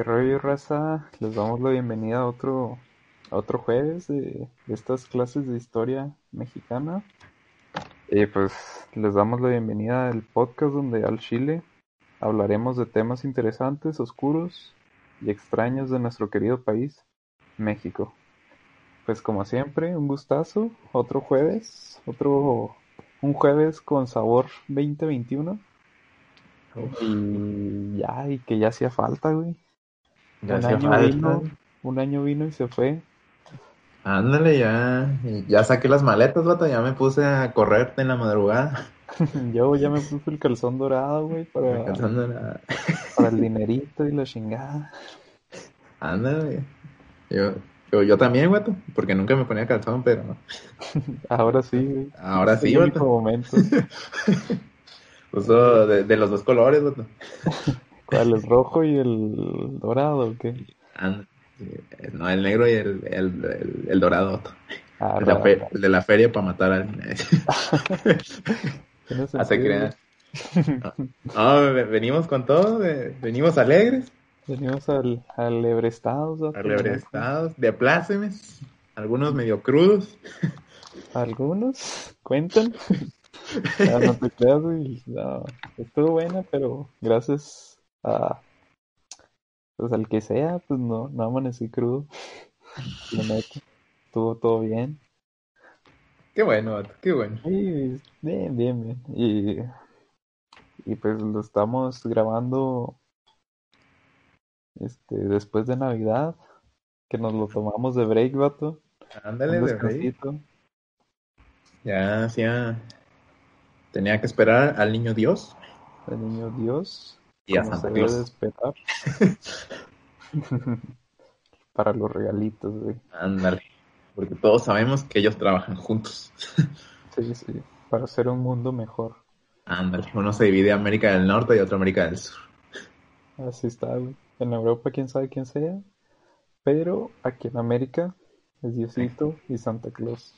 ¿Qué rollo, raza? Les damos la bienvenida a otro, a otro jueves de, de estas clases de historia mexicana. Y pues les damos la bienvenida al podcast donde al Chile hablaremos de temas interesantes, oscuros y extraños de nuestro querido país, México. Pues como siempre, un gustazo, otro jueves, otro un jueves con sabor 2021. Y ya, y que ya hacía falta, güey. Un año vino, un año vino y se fue. Ándale, ya, ya saqué las maletas, vato, ya me puse a correr en la madrugada. Yo ya me puse el calzón dorado, güey, para, la- para el dinerito y la chingada. Ándale. Yo, yo, yo también, vato, porque nunca me ponía calzón, pero Ahora sí, güey. ahora Es sí, el único vato. momento. Uso de, de los dos colores, vato. ¿Cuál? ¿El rojo y el dorado o qué? Ándale. No, el negro y el, el, el, el dorado. Ah, El de la, raro. fe- el de la feria para matar a alguien. Tiene Hace creer. No, ve- venimos con todo, ve- venimos alegres, Venimos al, al Ebrestados, vato. estados, de plácemes, algunos medio crudos. Algunos cuentan. Ah, no te creas, güey. No, estuvo buena, pero gracias a pues al que sea, pues no, no amanecí crudo. La neta. Estuvo todo bien. Qué bueno, vato, qué bueno. Bien, bien, bien. Y, y pues lo estamos grabando este después de Navidad, que nos lo tomamos de break, vato. Ándale, de descansito. Ya hacía. Tenía que esperar al niño Dios El niño Dios. Y a Santa Claus. Para los regalitos, güey. Ándale. Porque todos sabemos que ellos trabajan juntos. Sí, sí. Para hacer un mundo mejor. Ándale. Uno se divide América del Norte y otro América del Sur. Así está, güey. En Europa, quién sabe quién sea. Pero aquí en América es Diosito y Santa Claus.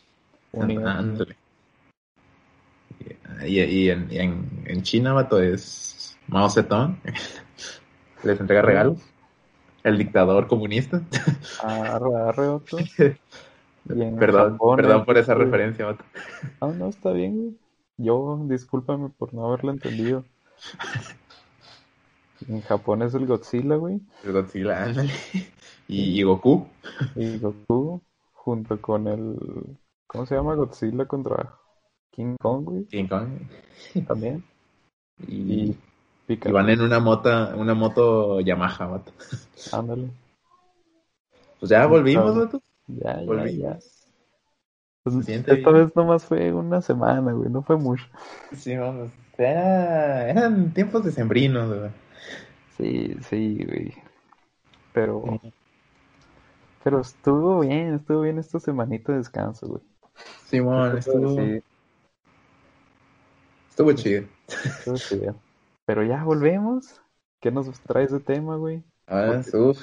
Unidos. Ándale. Y, en, en, en China, vato, es Mao Zedong. Les entrega regalos. El dictador comunista. Arre, arre, en Perdón, Japón, perdón por esa referencia, vato. Ah, no, está bien, güey. Yo, discúlpame por no haberlo entendido. En Japón es el Godzilla, güey. El Godzilla, ándale. Y, y Goku. Y Goku, junto con el. ¿Cómo se llama? Godzilla contra King Kong, güey. King Kong. También. Y, Y y van en una moto, una moto Yamaha, vato. Ándale. Pues ya volvimos, vato. Ya, ya, Volvimos. ya. Pues, esta bien. vez nomás fue una semana, güey. No fue mucho. Sí, vamos. Era- eran tiempos decembrinos, güey. Sí, sí, güey. Pero. Pero estuvo bien, estuvo bien esta semanita de descanso, güey. Simón, estuvo, Sí, estuvo chido. estuvo chido. Pero ya volvemos. ¿Qué nos traes de tema, güey? Ah, uf,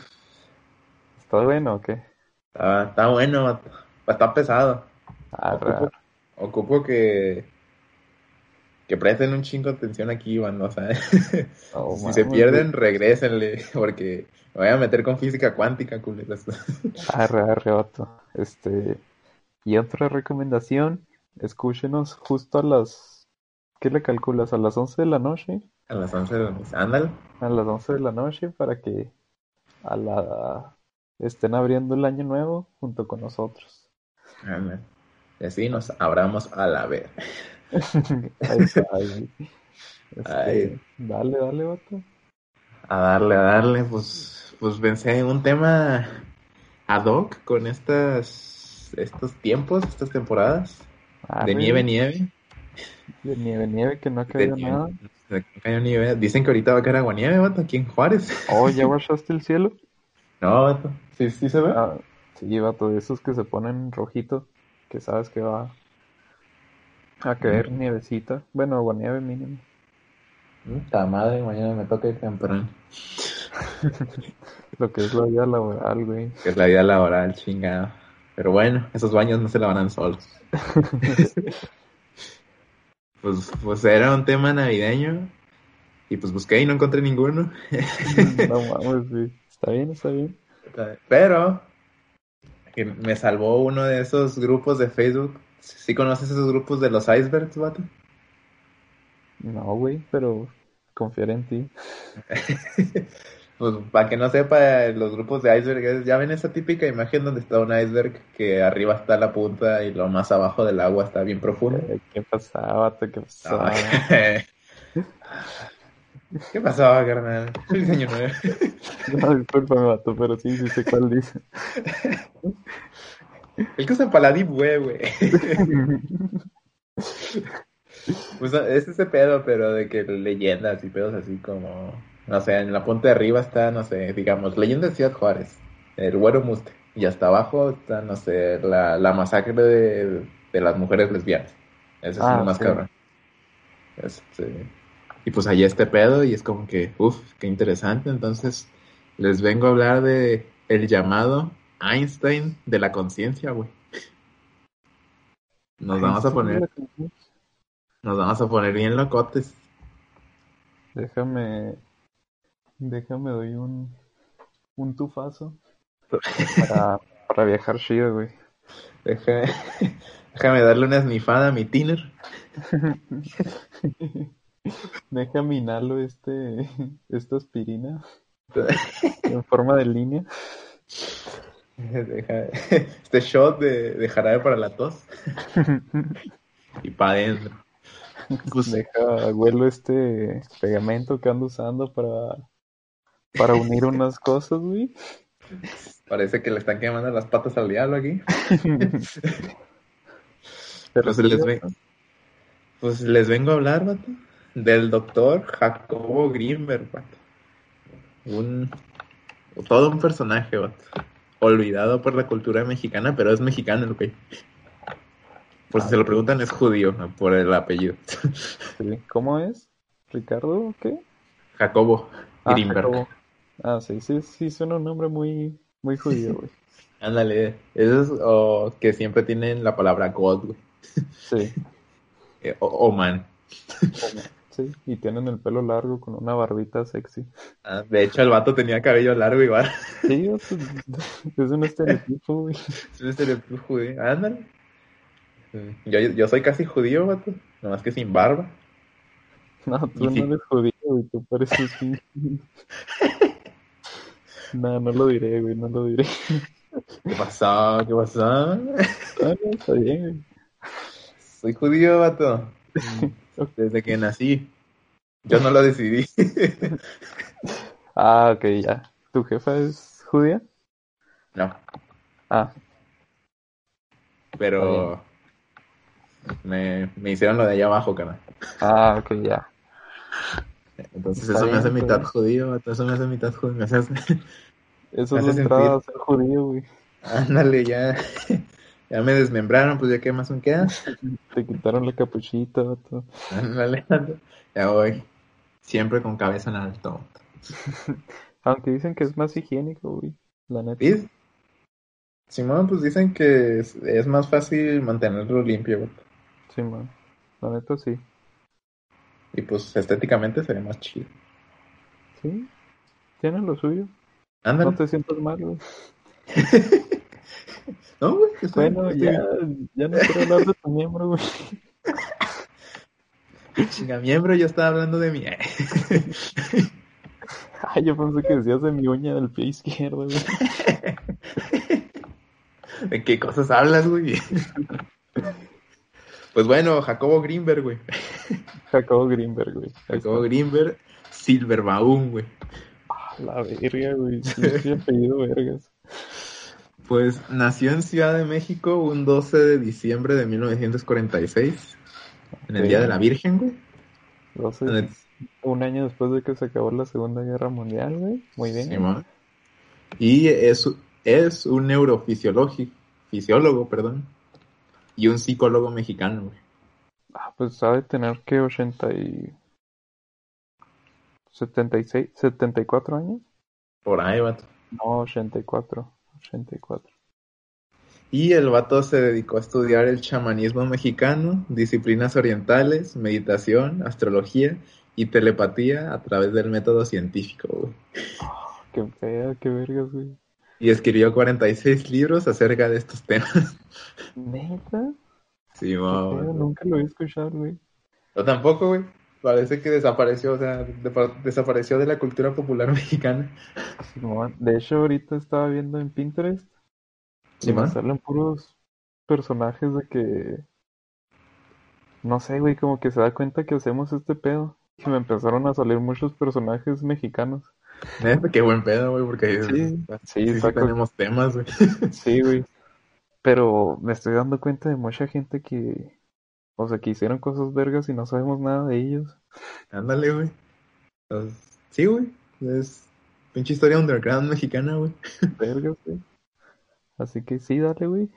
¿Está bueno o qué? está, está bueno. Está pesado. Arre, Ocupo, ocupo que que presten un chingo de atención aquí, banda, o sea, si se pierden, regrésenle, porque me voy a meter con física cuántica, culeras. Arre, arre, vato. Este, y otra recomendación, escúchenos justo a las, ¿qué le calculas? A las 11 de la noche, A las 11 de la noche. Ándale. a las 11 de la noche para que a la estén abriendo el año nuevo junto con nosotros. ándale. Y así nos abramos a la vez. Ahí está, ahí. Este, dale, dale, vato. A darle, a darle, pues, pues pensé en un tema ad hoc con estas, estos tiempos, estas temporadas Arre, de nieve, nieve. De nieve, nieve, que no ha caído nieve, nada. no cayó nieve. Dicen que ahorita va a caer agua nieve, vato, aquí en Juárez. Oh, ¿ya guachaste el cielo? No, vato. Sí, sí se ve. Ah, sí, vato, de esos que se ponen rojito, que sabes que va a caer nievecita. Bueno, aguanieve mínimo. Puta madre, mañana me toca ir temprano. Lo que es la vida laboral, güey. Que es la vida laboral, chingada. Pero bueno, esos baños no se lavarán solos. Pues, pues era un tema navideño Y pues busqué y no encontré ninguno. No mames, güey. Está bien, está bien. Pero me salvó uno de esos grupos de Facebook. ¿Sí conoces esos grupos de los icebergs, vato? No, güey, pero confiar en ti. Pues para que no sepa, los grupos de iceberg, ya ven esa típica imagen donde está un iceberg que arriba está la punta y lo más abajo del agua está bien profundo. Eh, ¿Qué pasaba? ¿Qué pasaba? ¿Qué pasaba, carnal? Feliz año nuevo. No, discúlpame, vato, pero sí, sí sé cuál dice. El que usa deep web, güey. Pues es ese pedo, pero de que leyendas y pedos así como, no sé, en la punta de arriba está, no sé, digamos, leyenda de Ciudad Juárez, el güero muste, y hasta abajo está, no sé, la, la masacre de, de las mujeres lesbianas. Ese es Ah, lo más sí. cabrón. Este, y pues allá este pedo, y es como que, uff, qué interesante. Entonces, les vengo a hablar de el llamado Einstein de la conciencia, güey. Nos vamos a poner, nos vamos a poner bien locotes. Déjame, déjame doy un, un tufazo para, para viajar chido, güey. Déjame, déjame darle una snifada a mi tiner. Déjame inhalo este, esta aspirina en forma de línea. Deja- este shot de, de jarabe para la tos. Y para adentro. Deja, huelo este pegamento que ando usando para, para unir unas cosas, güey. parece que le están quemando las patas al diablo aquí. Pero Pues sí, les, ve- pues les vengo a hablar, vato, del doctor Jacobo vato. Un, todo un personaje, vato. Olvidado por la cultura mexicana, pero es mexicano, ok. Por si se lo preguntan, es judío, ¿no? por el apellido. Sí. ¿Cómo es? ¿Ricardo o qué? Jacobo Ah. Jacobo. Ah, sí, sí, sí, suena un nombre muy, muy judío, güey. Ándale, esos o que siempre tienen la palabra God, güey. Sí, Eh, O, man. sí, y tienen el pelo largo con una barbita sexy. Ah, de hecho, el vato tenía cabello largo igual. Sí, es, es un estereotipo, güey. Es un estereotipo judío. Ándale. Yo, yo soy casi judío, vato. Nomás que sin barba. No, tú Y sí. no eres judío, güey, tú pareces. No, no lo diré, güey, no lo diré. ¿Qué pasó? ¿Qué pasó? Ah, no, está bien, güey. Soy judío, vato. Desde que nací. Yo no lo decidí. Ah, ok, ya. ¿Tu jefa es judía? No, Ah, pero me, me hicieron lo de allá abajo, carnal. ah, ok, ya. Entonces eso me bien, hace mitad judío. Eso me hace mitad judío. Me hace... Eso Me es hace entrada a ser judío, güey. Ándale, ya. Ya me desmembraron, pues ya qué más me queda. Te quitaron la capuchita, vato. Ándale. Ya voy. Siempre con cabeza en alto. Aunque dicen que es más higiénico, güey. La neta. ¿Sí? Simón, pues dicen que es, es más fácil mantenerlo limpio, güey. Sí, man. La neta sí. Y pues estéticamente sería más chido. Sí. Tienen lo suyo. Ándale. No te sientas mal, güey. No, güey. estoy- Bueno, estoy ya, ya no quiero hablar de tu miembro, güey. Chinga miembro, yo estaba hablando de mí. Ay, yo pensé que decías de mi uña del pie izquierdo, güey. ¿De qué cosas hablas, güey? Pues bueno, Jacobo Greenberg, güey. Jacobo Greenberg, güey. Jacobo Greenberg, Silverbaum, güey. La verga, güey. Sí, apellido vergas. Pues nació en Ciudad de México un 12 de diciembre de 1946, en el. Día de la Virgen, güey. Doce- En el- un año después de que se acabó la Segunda Guerra Mundial, güey. Muy bien. Y es, es un neurofisiólogo, fisiólogo, perdón, y un psicólogo mexicano, güey. Ah, pues sabe tener que 80 y... 76, 74 años. Por ahí, vato. No, 84. 84. Y el vato se dedicó a estudiar el chamanismo mexicano, disciplinas orientales, meditación, astrología y telepatía a través del método científico, güey. Qué fea, qué vergas, güey. Y escribió 46 libros acerca de estos temas. ¿Neta? Sí, feo, nunca lo he escuchado, güey. Yo tampoco, güey. Parece que desapareció, o sea, de- desapareció de la cultura popular mexicana. Simón, De hecho, ahorita estaba viendo en Pinterest y me salen puros personajes de que, no sé, güey, como que se da cuenta que hacemos este pedo. Y me empezaron a salir muchos personajes mexicanos. Qué buen pedo, güey, porque Sí, sí, sí, sí tenemos temas, güey. Sí, güey. Pero me estoy dando cuenta de mucha gente que, o sea, que hicieron cosas vergas y no sabemos nada de ellos. Ándale, güey. Pues, sí, güey. Es pinche historia underground mexicana, güey. Vergas, güey. Así que sí, dale, güey.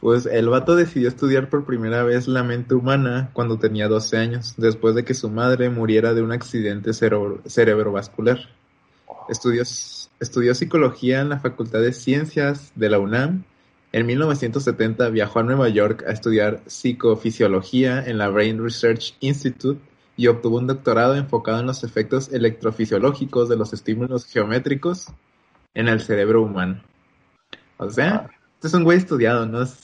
Pues el vato decidió estudiar por primera vez la mente humana cuando tenía 12 años, después de que su madre muriera de un accidente cerebro- cerebrovascular. Estudió, estudió psicología en la Facultad de Ciencias de la UNAM. En 1970 viajó a Nueva York a estudiar psicofisiología en la Brain Research Institute y obtuvo un doctorado enfocado en los efectos electrofisiológicos de los estímulos geométricos en el cerebro humano. O sea, este es un güey estudiado, ¿no?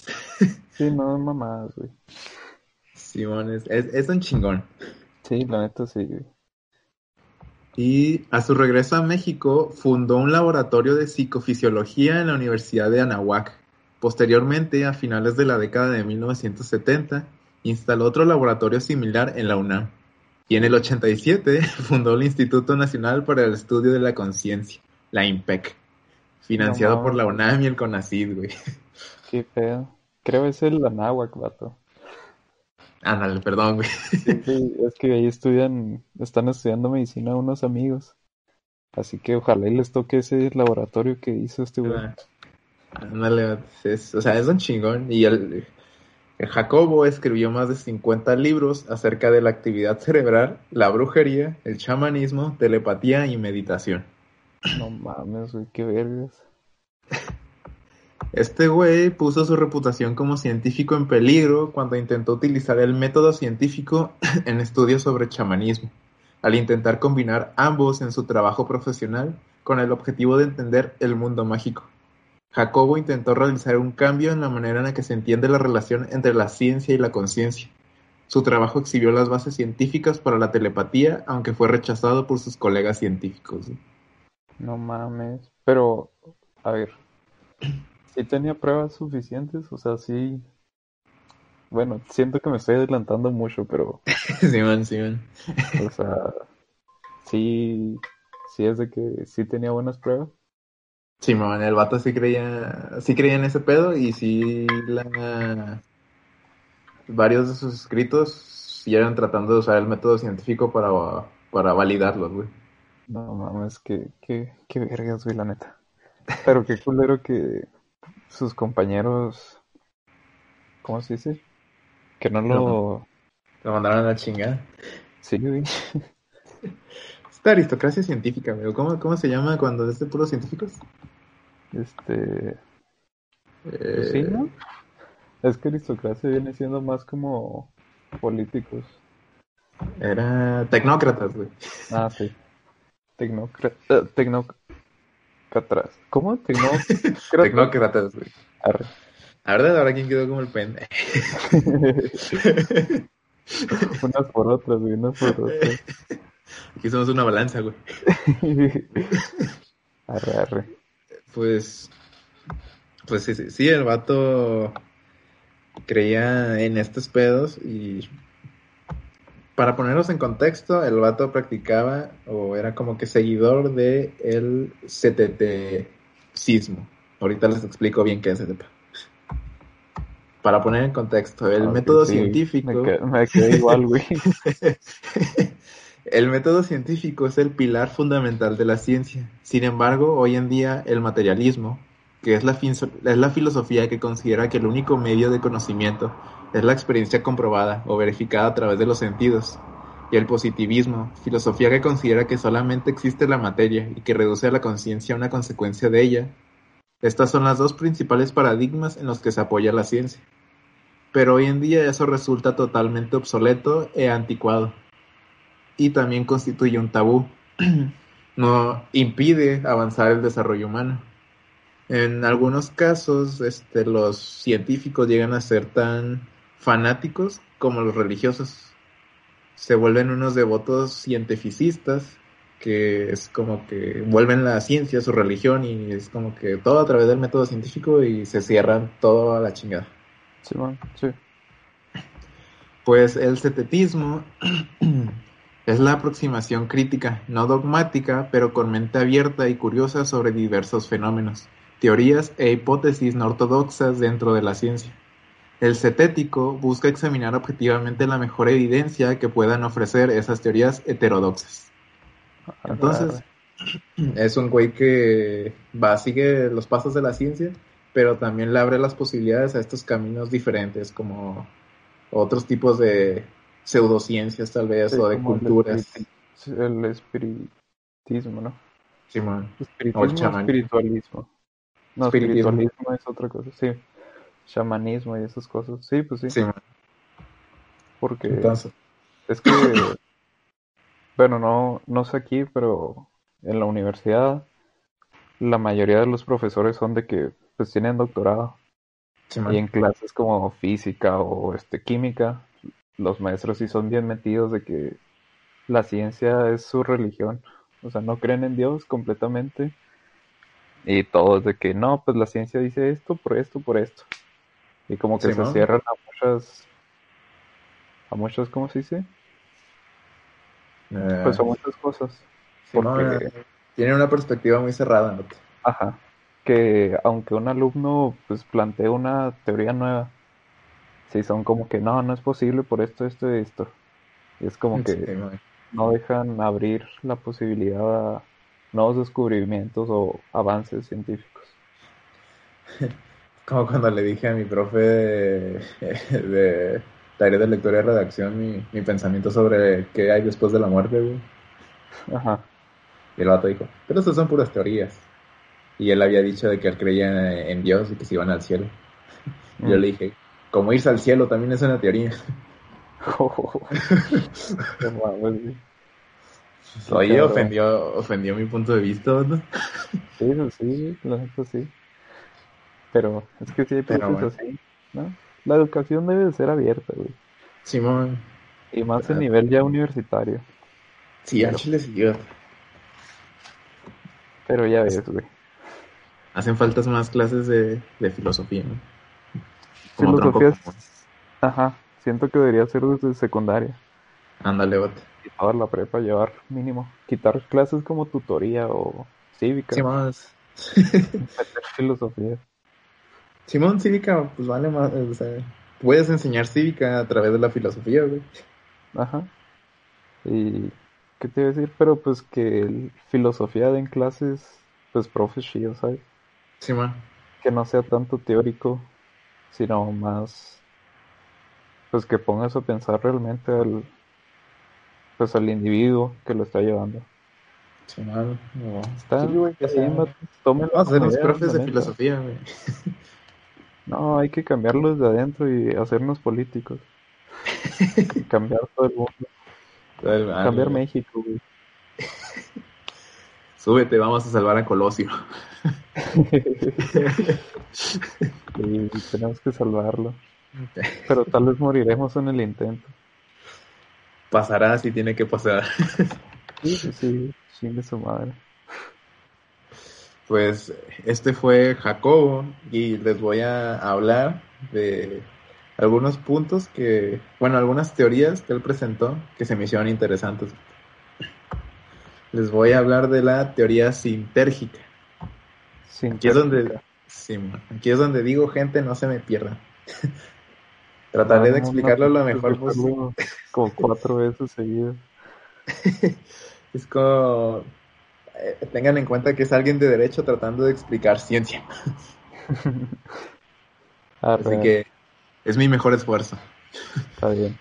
Sí, no mamadas, güey. Simón es, es, es un chingón. Sí, la neta sí, güey. Y a su regreso a México fundó un laboratorio de psicofisiología en la Universidad de Anahuac. Posteriormente, a finales de la década de 1970, instaló otro laboratorio similar en la UNAM. Y en el 87 fundó el Instituto Nacional para el Estudio de la Conciencia, la IMPEC, financiado No por la. UNAM y el CONACYT, güey. Qué feo. Creo es el Anáhuac, vato. Ándale, perdón, güey. Sí, es que ahí estudian, están estudiando medicina unos amigos. Así que ojalá y les toque ese laboratorio que hizo este güey. Ándale, o sea, es un chingón. Y el, el Jacobo escribió más de 50 libros acerca de la actividad cerebral, la brujería, el chamanismo, telepatía y meditación. No mames, güey, qué vergas. Este güey puso su reputación como científico en peligro cuando intentó utilizar el método científico en estudios sobre chamanismo, al intentar combinar ambos en su trabajo profesional con el objetivo de entender el mundo mágico. Jacobo intentó realizar un cambio en la manera en la que se entiende la relación entre la ciencia y la conciencia. Su trabajo exhibió las bases científicas para la telepatía, aunque fue rechazado por sus colegas científicos. No mames. Pero, a ver, sí tenía pruebas suficientes, o sea, sí. Bueno, siento que me estoy adelantando mucho, pero, Simón, Simón. o sea, sí, sí es de que sí tenía buenas pruebas. Simón, el vato sí creía, sí creía en ese pedo y sí la... varios de sus escritos sí eran tratando de usar el método científico para, para validarlos, güey. No mames, que, que, qué vergas, güey, la neta. Pero qué culero que sus compañeros, ¿cómo se dice? Que no lo... Lo mandaron a la chingada. Sí, güey. Esta aristocracia científica, güey. ¿Cómo, cómo se llama cuando es de puros científicos? Este... Pues Eh, sí, ¿no? Es que aristocracia viene siendo más como políticos. Era tecnócratas, güey. Ah, sí. Tecnocra... eh, tecnócratas. ¿Cómo? Tecnócratas. Tecnócratas, güey. Arre. La verdad, ahora quién quedó como el pendejo. unas por otras, güey, unas por otras. Aquí somos una balanza, güey. Arre, arre. Pues, pues sí, sí, sí, el vato creía en estos pedos y para ponerlos en contexto, el vato practicaba o era como que seguidor de el CTT-sismo. Ahorita les explico bien qué es CTT. Para poner en contexto, el Ah, método sí, científico Me, quedé- me quedé igual, güey. El método científico es el pilar fundamental de la ciencia. Sin embargo, hoy en día el materialismo, que es la, filosofía que considera que el único medio de conocimiento es la experiencia comprobada o verificada a través de los sentidos, y el positivismo, filosofía que considera que solamente existe la materia y que reduce a la conciencia una consecuencia de ella. Estas son las dos principales paradigmas en los que se apoya la ciencia. Pero hoy en día eso resulta totalmente obsoleto e anticuado. Y también constituye un tabú. no impide avanzar el desarrollo humano. En algunos casos, este, los científicos llegan a ser tan fanáticos como los religiosos. Se vuelven unos devotos cientificistas que es como que vuelven la ciencia su religión y es como que todo a través del método científico y se cierran todo a la chingada. Sí, bueno, sí. Pues el cetetismo es la aproximación crítica, no dogmática, pero con mente abierta y curiosa sobre diversos fenómenos, teorías e hipótesis no ortodoxas dentro de la ciencia. El cetético busca examinar objetivamente la mejor evidencia que puedan ofrecer esas teorías heterodoxas. Entonces, es un güey que va, sigue los pasos de la ciencia, pero también le abre las posibilidades a estos caminos diferentes, como otros tipos de pseudociencias tal vez, o de culturas. El, espiritismo, ¿no? Sí, man. Espiritismo o el espiritualismo. No, espiritualismo. es otra cosa, sí. Chamanismo y esas cosas. Sí, pues sí. Sí, man. Porque es que bueno, no, no sé aquí, pero en la universidad la mayoría de los profesores son de que pues tienen doctorado. y en clases como física o este química, los maestros sí son bien metidos de que la ciencia es su religión. O sea, no creen en Dios completamente. Y todos de que no, pues la ciencia dice esto, por esto, por esto. Y como que se cierran a muchas, a muchas, ¿cómo se dice? pues son muchas cosas. porque... tienen una perspectiva muy cerrada, ¿no? Ajá. Que aunque un alumno pues plantee una teoría nueva, si son como que no, no es posible por esto, esto y esto. Y es como que no dejan abrir la posibilidad a nuevos descubrimientos o avances científicos. Como cuando le dije a mi profe de, de tareas de lectura y redacción mi, mi pensamiento sobre qué hay después de la muerte, güey. Ajá. Y el vato dijo, pero esas son puras teorías. Y él había dicho de que él creía en Dios y que se iban al cielo. Y yo mm. le dije, como irse al cielo también es una teoría. Oye, ofendió, ofendió mi punto de vista, ¿no? Sí, sí, lo neta sí. Pero es que sí hay personas así, ¿no? La educación debe ser abierta, güey. Simón. Y más a nivel ya universitario. Sí, a Chile sí. Pero ya ves, güey. Hacen faltas más clases de, de filosofía, ¿no? Filosofía. Ajá. Siento que debería ser desde secundaria. Ándale, bote. Toda la prepa llevar mínimo. Quitar clases como tutoría o cívica. Sí, más. filosofía. Simón, cívica, pues vale más, o sea, puedes enseñar cívica a través de la filosofía, güey. Ajá. Y, ¿qué te iba a decir? Pero pues que filosofía den clases, pues profes ¿sabes? Simón. Que no sea tanto teórico, sino más, pues que pongas a pensar realmente al, pues al individuo que lo está llevando. Simón, no. Está, sí, güey, que sí, Vamos a ser los profes de filosofía, güey. No, hay que cambiarlos de adentro y hacernos políticos. cambiar todo el mundo. cambiar México, güey. Súbete, vamos a salvar a Colosio. sí, tenemos que salvarlo. Pero tal vez moriremos en el intento. Pasará si tiene que pasar. sí, sí, sí, su madre pues este fue Jacobo y les voy a hablar de algunos puntos que, bueno, algunas teorías que él presentó que se me hicieron interesantes. Les voy a hablar de la teoría sintérgica. Aquí es donde, aquí es donde digo, gente, no se me pierdan. Trataré de explicarlo lo mejor posible. Como cuatro veces seguidas. es como eh, tengan en cuenta que es alguien de derecho tratando de explicar ciencia. Así que es mi mejor esfuerzo. Está bien.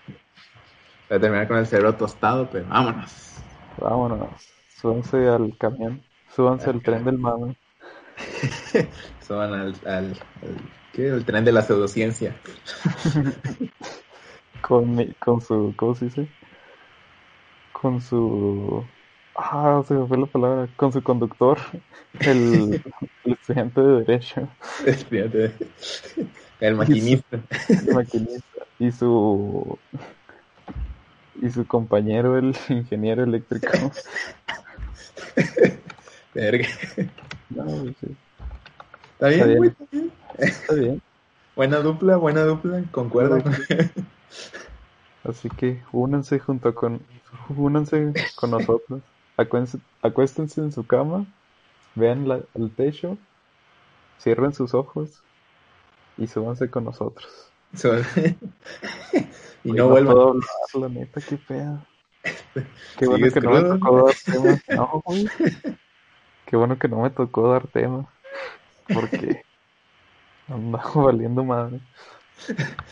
Voy a terminar con el cerebro tostado, pero vámonos. Vámonos. Súbanse al camión. Súbanse al, tren del mame. Suban al, al, ¿qué? El tren de la pseudociencia. con, con su, ¿cómo se dice? con su... Ah, se me fue la palabra. Con su conductor, el, el estudiante de Derecho. El maquinista. El maquinista. Y su... Y su compañero, el ingeniero eléctrico. Verga. No, sí. Está bien, Está bien. güey, está bien. Está bien. Buena dupla, buena dupla, concuerdo. Así que únanse junto con... Únanse con nosotros. Acuénse- acuéstense en su cama. Vean la- el techo. Cierren sus ojos. Y súbanse con nosotros. Y Güey, no vuelvan. hablar, la neta, qué pedo. Qué bueno ¿Sigues que no me tocó dar tema. No, güey. Qué bueno que no me tocó dar tema. Porque andaba valiendo madre.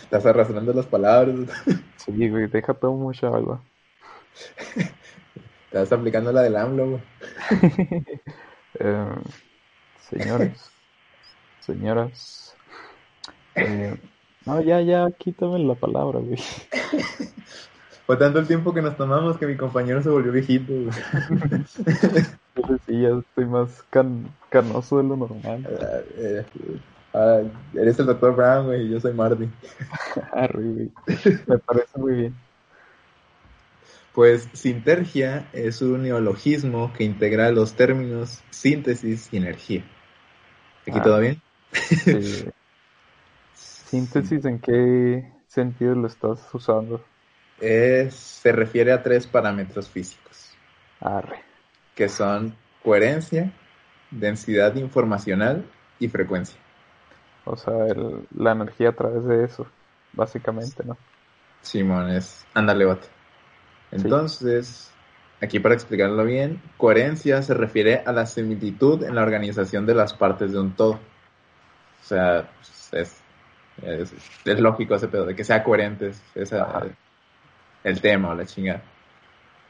Estás arrastrando las palabras. Sí, güey, deja todo mucha agua. Estás aplicando la del AMLO, güey. Eh, señores, señoras. eh, no, ya, ya, quítame la palabra, güey. Fue tanto el tiempo que nos tomamos que mi compañero se volvió viejito, güey. Sí, ya estoy más can- canoso de lo normal. Ah, eh, ah, eres el doctor Brown, güey, y yo soy Marty. Güey. Me parece muy bien. Pues sintergia es un neologismo que integra los términos síntesis y energía. ¿Aquí Ah. todo bien? Eh, síntesis, ¿en qué sentido lo estás usando? Es- se refiere a tres parámetros físicos, Arre. que son coherencia, densidad informacional y frecuencia. O sea, el- la energía a través de eso, básicamente, ¿no? Simón, es ándale, vato. Entonces, aquí para explicarlo bien, coherencia se refiere a la similitud en la organización de las partes de un todo. O sea, es, es, es lógico ese pedo, de que sea coherente es, es, Ajá. eh, el tema o la chingada.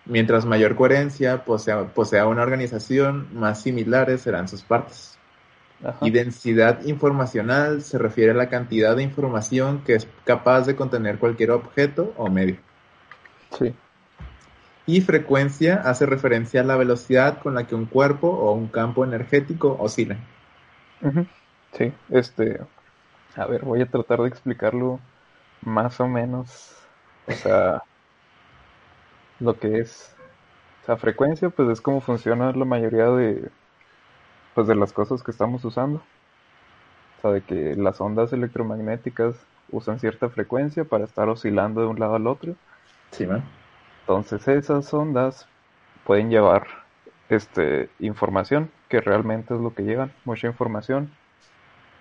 Mientras mayor coherencia posea, posea una organización, más similares serán sus partes. Ajá. Y densidad informacional se refiere a la cantidad de información que es capaz de contener cualquier objeto o medio. Sí. Y frecuencia hace referencia a la velocidad con la que un cuerpo o un campo energético oscila. Sí, este, a ver, voy a tratar de explicarlo más o menos, o sea, lo que es, sea, frecuencia, pues es como funciona la mayoría de, pues de las cosas que estamos usando, o sea, de que las ondas electromagnéticas usan cierta frecuencia para estar oscilando de un lado al otro, Sí, man. entonces esas ondas pueden llevar, este, información, que realmente es lo que llevan, mucha información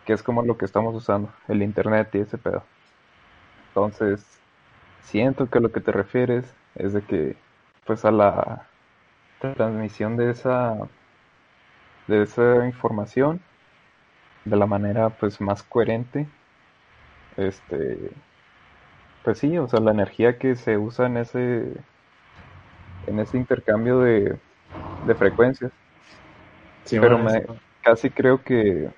que es como lo que estamos usando, el internet y ese pedo. Entonces, siento que lo que te refieres es de que, pues a la transmisión de esa, de esa información de la manera pues más coherente, este, pues sí, o sea, la energía que se usa en ese, en ese intercambio de, de frecuencias. Sí, Pero me- casi creo que,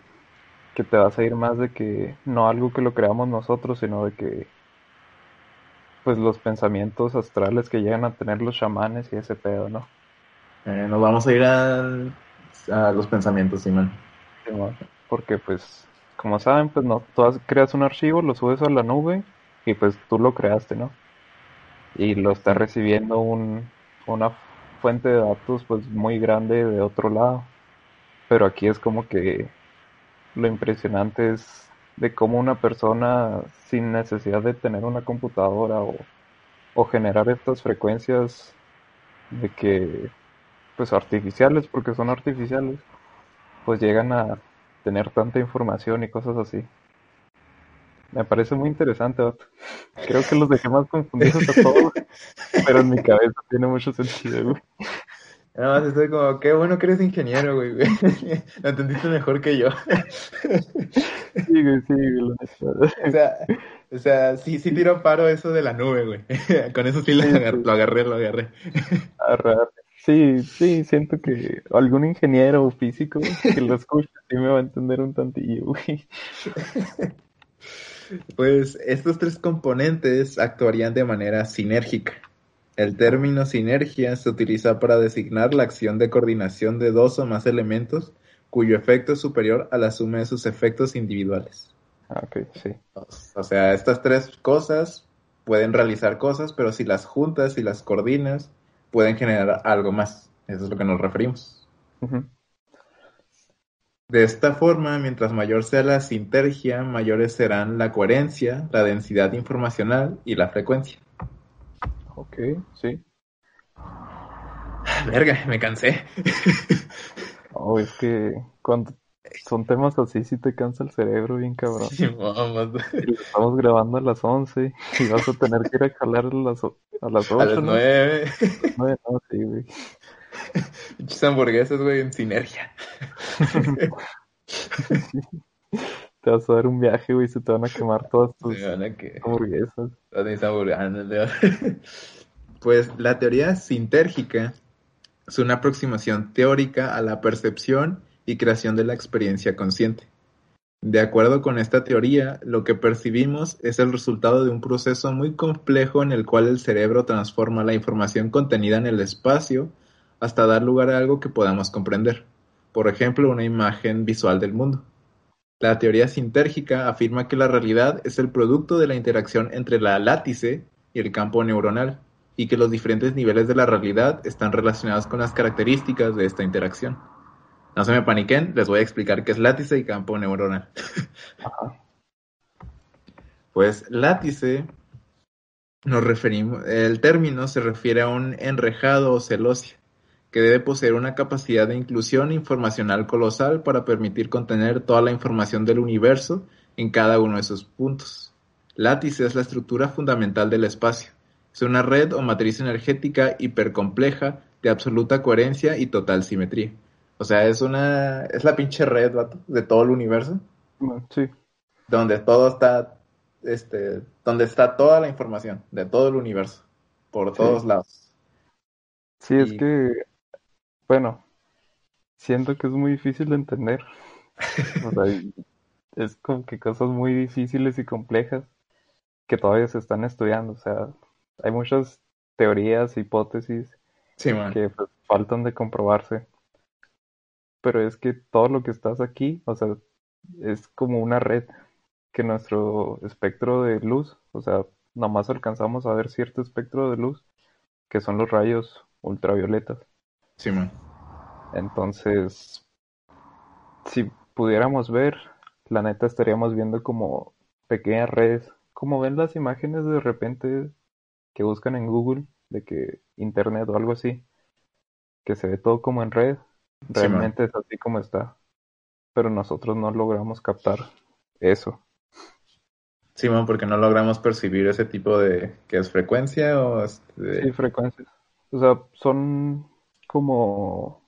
que te vas a ir más de que no algo que lo creamos nosotros, sino de que pues los pensamientos astrales que llegan a tener los chamanes y ese pedo, ¿no? Eh, nos vamos a ir al- a los pensamientos, Simón. Porque pues, como saben, pues no, tú haz- creas un archivo, lo subes a la nube y pues tú lo creaste, ¿no? Y lo está recibiendo un, una fuente de datos pues muy grande de otro lado. Pero aquí es como que lo impresionante es de cómo una persona sin necesidad de tener una computadora o, o generar estas frecuencias de que pues artificiales porque son artificiales pues llegan a tener tanta información y cosas así. Me parece muy interesante. Creo que los dejé más confundidos a todos, pero en mi cabeza tiene mucho sentido, güey. Nada más estoy como, qué bueno que eres ingeniero, güey. güey. Lo entendiste mejor que yo. Sí, güey, sí, güey. O sea, o sea sí, sí tiró paro eso de la nube, güey. Con eso sí lo agarré, lo agarré, lo agarré. Sí, sí, siento que algún ingeniero o físico que lo escuche sí me va a entender un tantillo, güey. Pues estos tres componentes actuarían de manera sinérgica. El término sinergia se utiliza para designar la acción de coordinación de dos o más elementos cuyo efecto es superior a la suma de sus efectos individuales. Ah, ok, sí. O sea, estas tres cosas pueden realizar cosas, pero si las juntas y las coordinas, pueden generar algo más. Eso es lo que nos referimos. De esta forma, mientras mayor sea la sinergia, mayores serán la coherencia, la densidad informacional y la frecuencia. Ok, sí. Verga, me cansé. Oh, es que cuando son temas así sí te cansa el cerebro bien cabrón. Sí, estamos grabando a las 11 y vas a tener que ir a jalar a las, a las 8, A las ¿no? nueve. Nueve, no, sí, güey. Hamburguesas, güey, en sinergia. Te vas a dar un viaje, güey, se te van a quemar todas tus hamburguesas. Pues la teoría sintérgica es una aproximación teórica a la percepción y creación de la experiencia consciente. De acuerdo con esta teoría, lo que percibimos es el resultado de un proceso muy complejo en el cual el cerebro transforma la información contenida en el espacio hasta dar lugar a algo que podamos comprender. Por ejemplo, una imagen visual del mundo. La teoría sintérgica afirma que la realidad es el producto de la interacción entre la látice y el campo neuronal, y que los diferentes niveles de la realidad están relacionados con las características de esta interacción. No se me paniquen, les voy a explicar qué es látice y campo neuronal. Ajá. Pues látice nos referimos, el término se refiere a un enrejado o celosia que debe poseer una capacidad de inclusión informacional colosal para permitir contener toda la información del universo en cada uno de sus puntos. Látice es la estructura fundamental del espacio. Es una red o matriz energética hipercompleja de absoluta coherencia y total simetría. O sea, es una es la pinche red, vato, de todo el universo Sí, donde todo está, este, donde está toda la información de todo el universo, por Sí. todos lados. sí, es que, bueno, siento que es muy difícil de entender. O sea, es como que cosas muy difíciles y complejas que todavía se están estudiando. O sea, hay muchas teorías, hipótesis Sí, que pues, faltan de comprobarse. Pero es que todo lo que estás aquí, o sea, es como una red que nuestro espectro de luz, o sea, nomás alcanzamos a ver cierto espectro de luz, que son los rayos ultravioletas. Sí, man. Entonces, si pudiéramos ver, la neta estaríamos viendo como pequeñas redes, como ven las imágenes de repente que buscan en Google, de que internet o algo así, que se ve todo como en red, Sí, realmente es así como está, pero nosotros no logramos captar eso. Sí, man, porque no logramos percibir ese tipo de, ¿qué es frecuencia o este, Sí, frecuencias. O sea, son como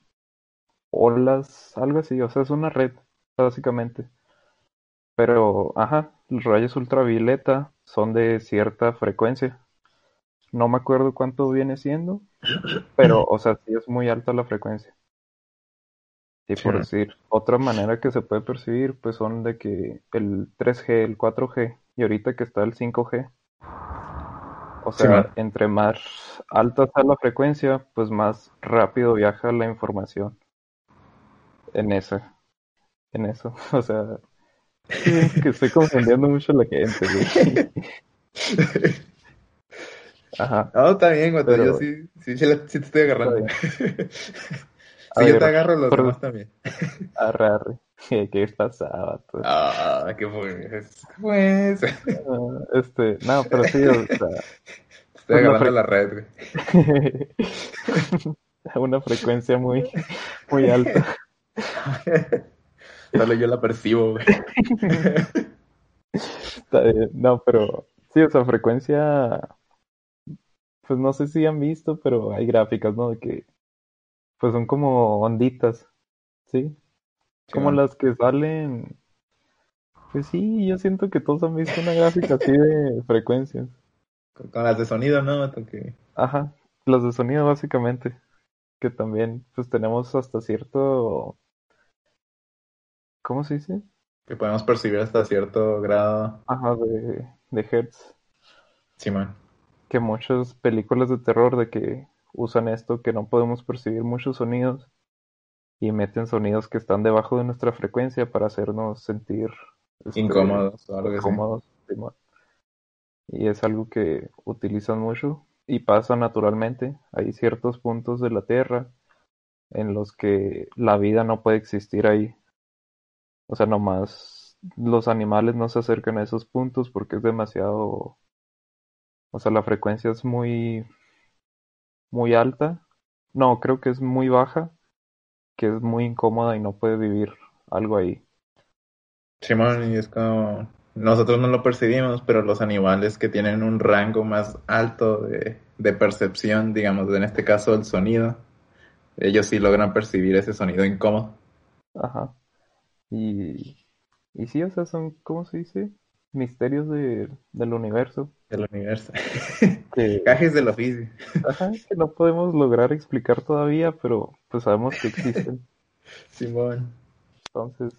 olas, algo así, o sea, es una red, básicamente. Pero, ajá, los rayos ultravioleta son de cierta frecuencia. No me acuerdo cuánto viene siendo, pero, o sea, sí es muy alta la frecuencia. Y por Sí. decir, otra manera que se puede percibir, pues son de que el 3G, el 4G, y ahorita que está el 5G, o sea, entre más alta está la frecuencia, pues más rápido viaja la información en eso, en eso, o sea, que estoy confundiendo mucho a la gente, güey. Ajá, No, está bien, güey, Pero- yo sí, sí, sí te estoy agarrando. A Sí, yo te agarro los por- demás también. arre, arre. ¿Qué pasaba? tú? Ah, qué pues. Pues. Ah, Este, no, pero sí, o sea, Estoy agarrando la red, güey. a una frecuencia muy, muy alta. Solo yo la percibo, güey. No, pero sí, o sea, frecuencia, pues no sé si han visto, pero hay gráficas, ¿no? De que, pues son como onditas, ¿sí? Como las que salen, pues sí, yo siento que todos han visto una gráfica así de frecuencias. Con, con las de sonido, ¿no? Vato? Que- Ajá, las de sonido básicamente, que también, pues tenemos hasta cierto, ¿cómo se dice? que podemos percibir hasta cierto grado. Ajá, de, de hertz. Sí, man. que muchas películas de terror de que usan esto, que no podemos percibir muchos sonidos y meten sonidos que están debajo de nuestra frecuencia para hacernos sentir este, Incómodos algo incómodos. Y es algo que utilizan mucho y pasa naturalmente. Hay ciertos puntos de la Tierra en los que la vida no puede existir ahí. O sea, nomás los animales no se acercan a esos puntos porque es demasiado... O sea, la frecuencia es muy... muy alta. No, creo que es muy baja, que es muy incómoda y no puede vivir algo ahí. Simón, y es como, nosotros no lo percibimos, pero los animales que tienen un rango más alto de, de percepción, digamos, en este caso el sonido, ellos sí logran percibir ese sonido incómodo. Ajá. Y, y sí, o sea, son, ¿cómo se dice? Misterios de, del universo. del universo. Que, Cajes del oficio. ajá, que no podemos lograr explicar todavía, pero pues sabemos que existen. Simón. Entonces,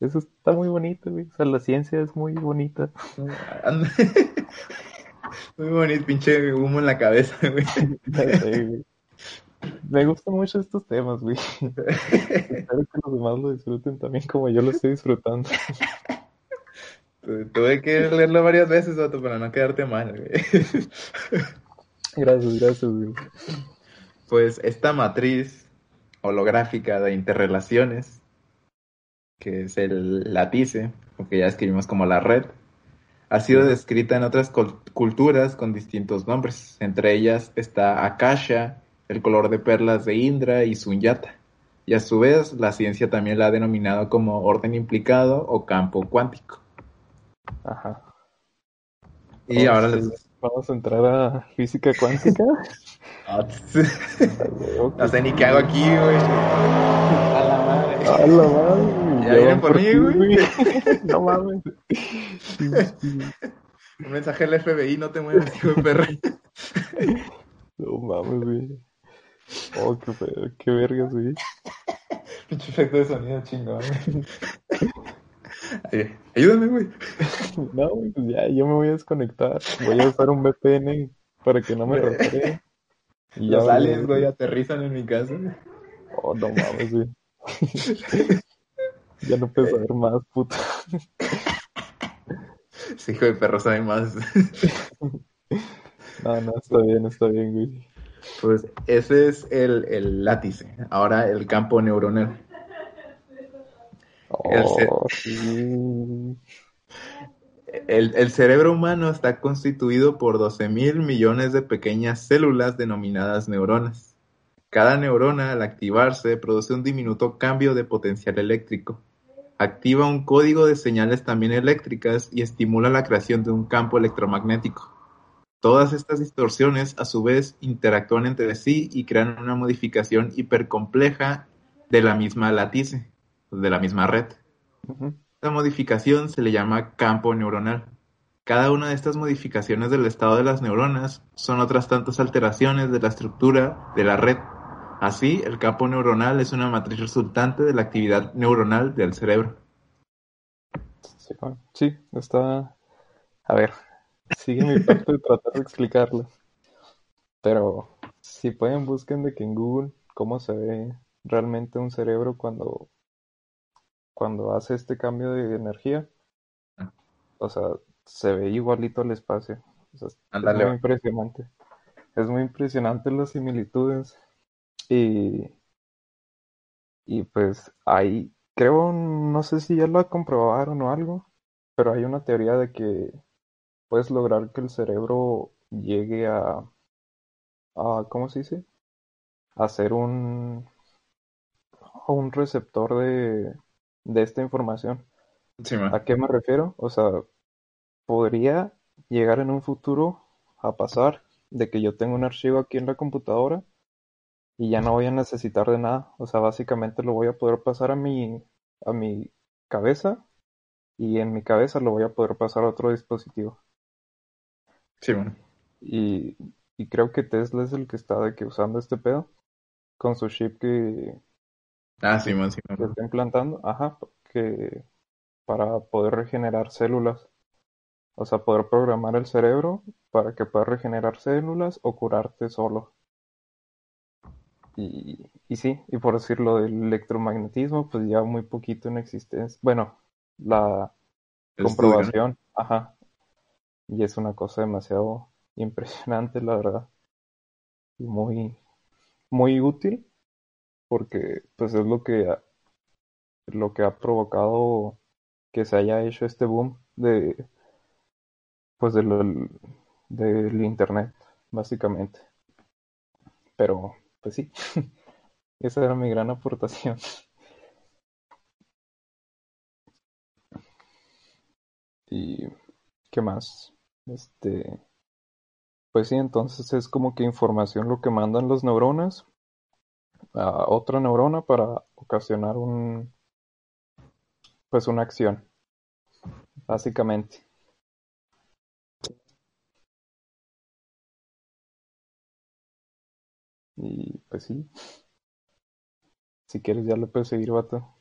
eso está muy bonito, güey. O sea, la ciencia es muy bonita. Muy bonito, pinche humo en la cabeza, güey. Güey. Me gustan mucho estos temas, güey. Espero que los demás lo disfruten también como yo lo estoy disfrutando. Tu- Tuve que leerlo varias veces, vato, para no quedarte mal, güey. Gracias, gracias, güey. Pues esta matriz holográfica de interrelaciones, que es el látice, o que ya escribimos como la red, ha sido descrita en otras cul- culturas con distintos nombres. Entre ellas está Akasha, el color de perlas de Indra y Sunyata. Y a su vez, la ciencia también la ha denominado como orden implicado o campo cuántico. Ajá. Y ahora Entonces, les... Vamos a entrar a física cuántica. Ok. No sé ni qué hago aquí, güey. A la madre. A la madre. Ya vienen van por mí, güey. No mames. Un mensaje del FBI, no te muevas, hijo de perra. No mames, güey. Oh, qué pedo, qué vergas, güey. Pinche efecto de sonido chingón. Ay, Ayúdame, güey. No, güey, pues ya, yo me voy a desconectar. Voy a usar un VPN para que no me rastree. Y ya, Los aliens, güey, aterrizan en mi casa. Oh, no mames, güey. Ya no puedes saber más, puto. Sí, hijo de perro, sabe más. No, no, está bien, está bien, güey. Pues ese es el, el látice. Ahora el campo neuronal. El ce- Oh. El, el cerebro humano está constituido por 12 mil millones de pequeñas células denominadas neuronas. Cada neurona, al activarse, produce un diminuto cambio de potencial eléctrico. Activa un código de señales también eléctricas y estimula la creación de un campo electromagnético. Todas estas distorsiones, a su vez, interactúan entre sí y crean una modificación hipercompleja de la misma látice, de la misma red. Ujú. Esta modificación se le llama campo neuronal. Cada una de estas modificaciones del estado de las neuronas son otras tantas alteraciones de la estructura de la red. Así, el campo neuronal es una matriz resultante de la actividad neuronal del cerebro. Sí, sí, está. A ver, sigue mi parte de tratar de explicarlo. Pero si pueden, busquen de que en Google cómo se ve realmente un cerebro cuando, cuando hace este cambio de energía. O sea, se ve igualito al espacio. O sea, es muy va. impresionante. Es muy impresionante las similitudes. Y, y pues ahí creo, no sé si ya lo comprobaron o algo, pero hay una teoría de que puedes lograr que el cerebro llegue a, a ¿cómo se dice? A ser un, un receptor de, de esta información. Sí. ¿A qué me refiero? O sea, podría llegar en un futuro a pasar de que yo tenga un archivo aquí en la computadora y ya no voy a necesitar de nada. O sea, básicamente lo voy a poder pasar a mi, a mi cabeza y en mi cabeza lo voy a poder pasar a otro dispositivo. Sí, man. Y, y creo que Tesla es el que está de que usando este pedo con su chip que, Ah, sí, man, sí, está implantando, ajá, que para poder regenerar células. O sea, poder programar el cerebro para que pueda regenerar células o curarte solo. Y, y sí, y por decirlo del electromagnetismo, pues ya muy poquito en existencia. Bueno, la comprobación, ajá. Y es una cosa demasiado impresionante, la verdad. Y muy, muy útil, porque pues es lo que ha, lo que ha provocado que se haya hecho este boom de pues del, del internet, básicamente. Pero, pues sí, esa era mi gran aportación. Y qué más, este, pues sí, entonces es como que información lo que mandan las neuronas a otra neurona para ocasionar un, pues una acción, básicamente. Y pues sí. Si quieres ya lo puedes seguir, vato.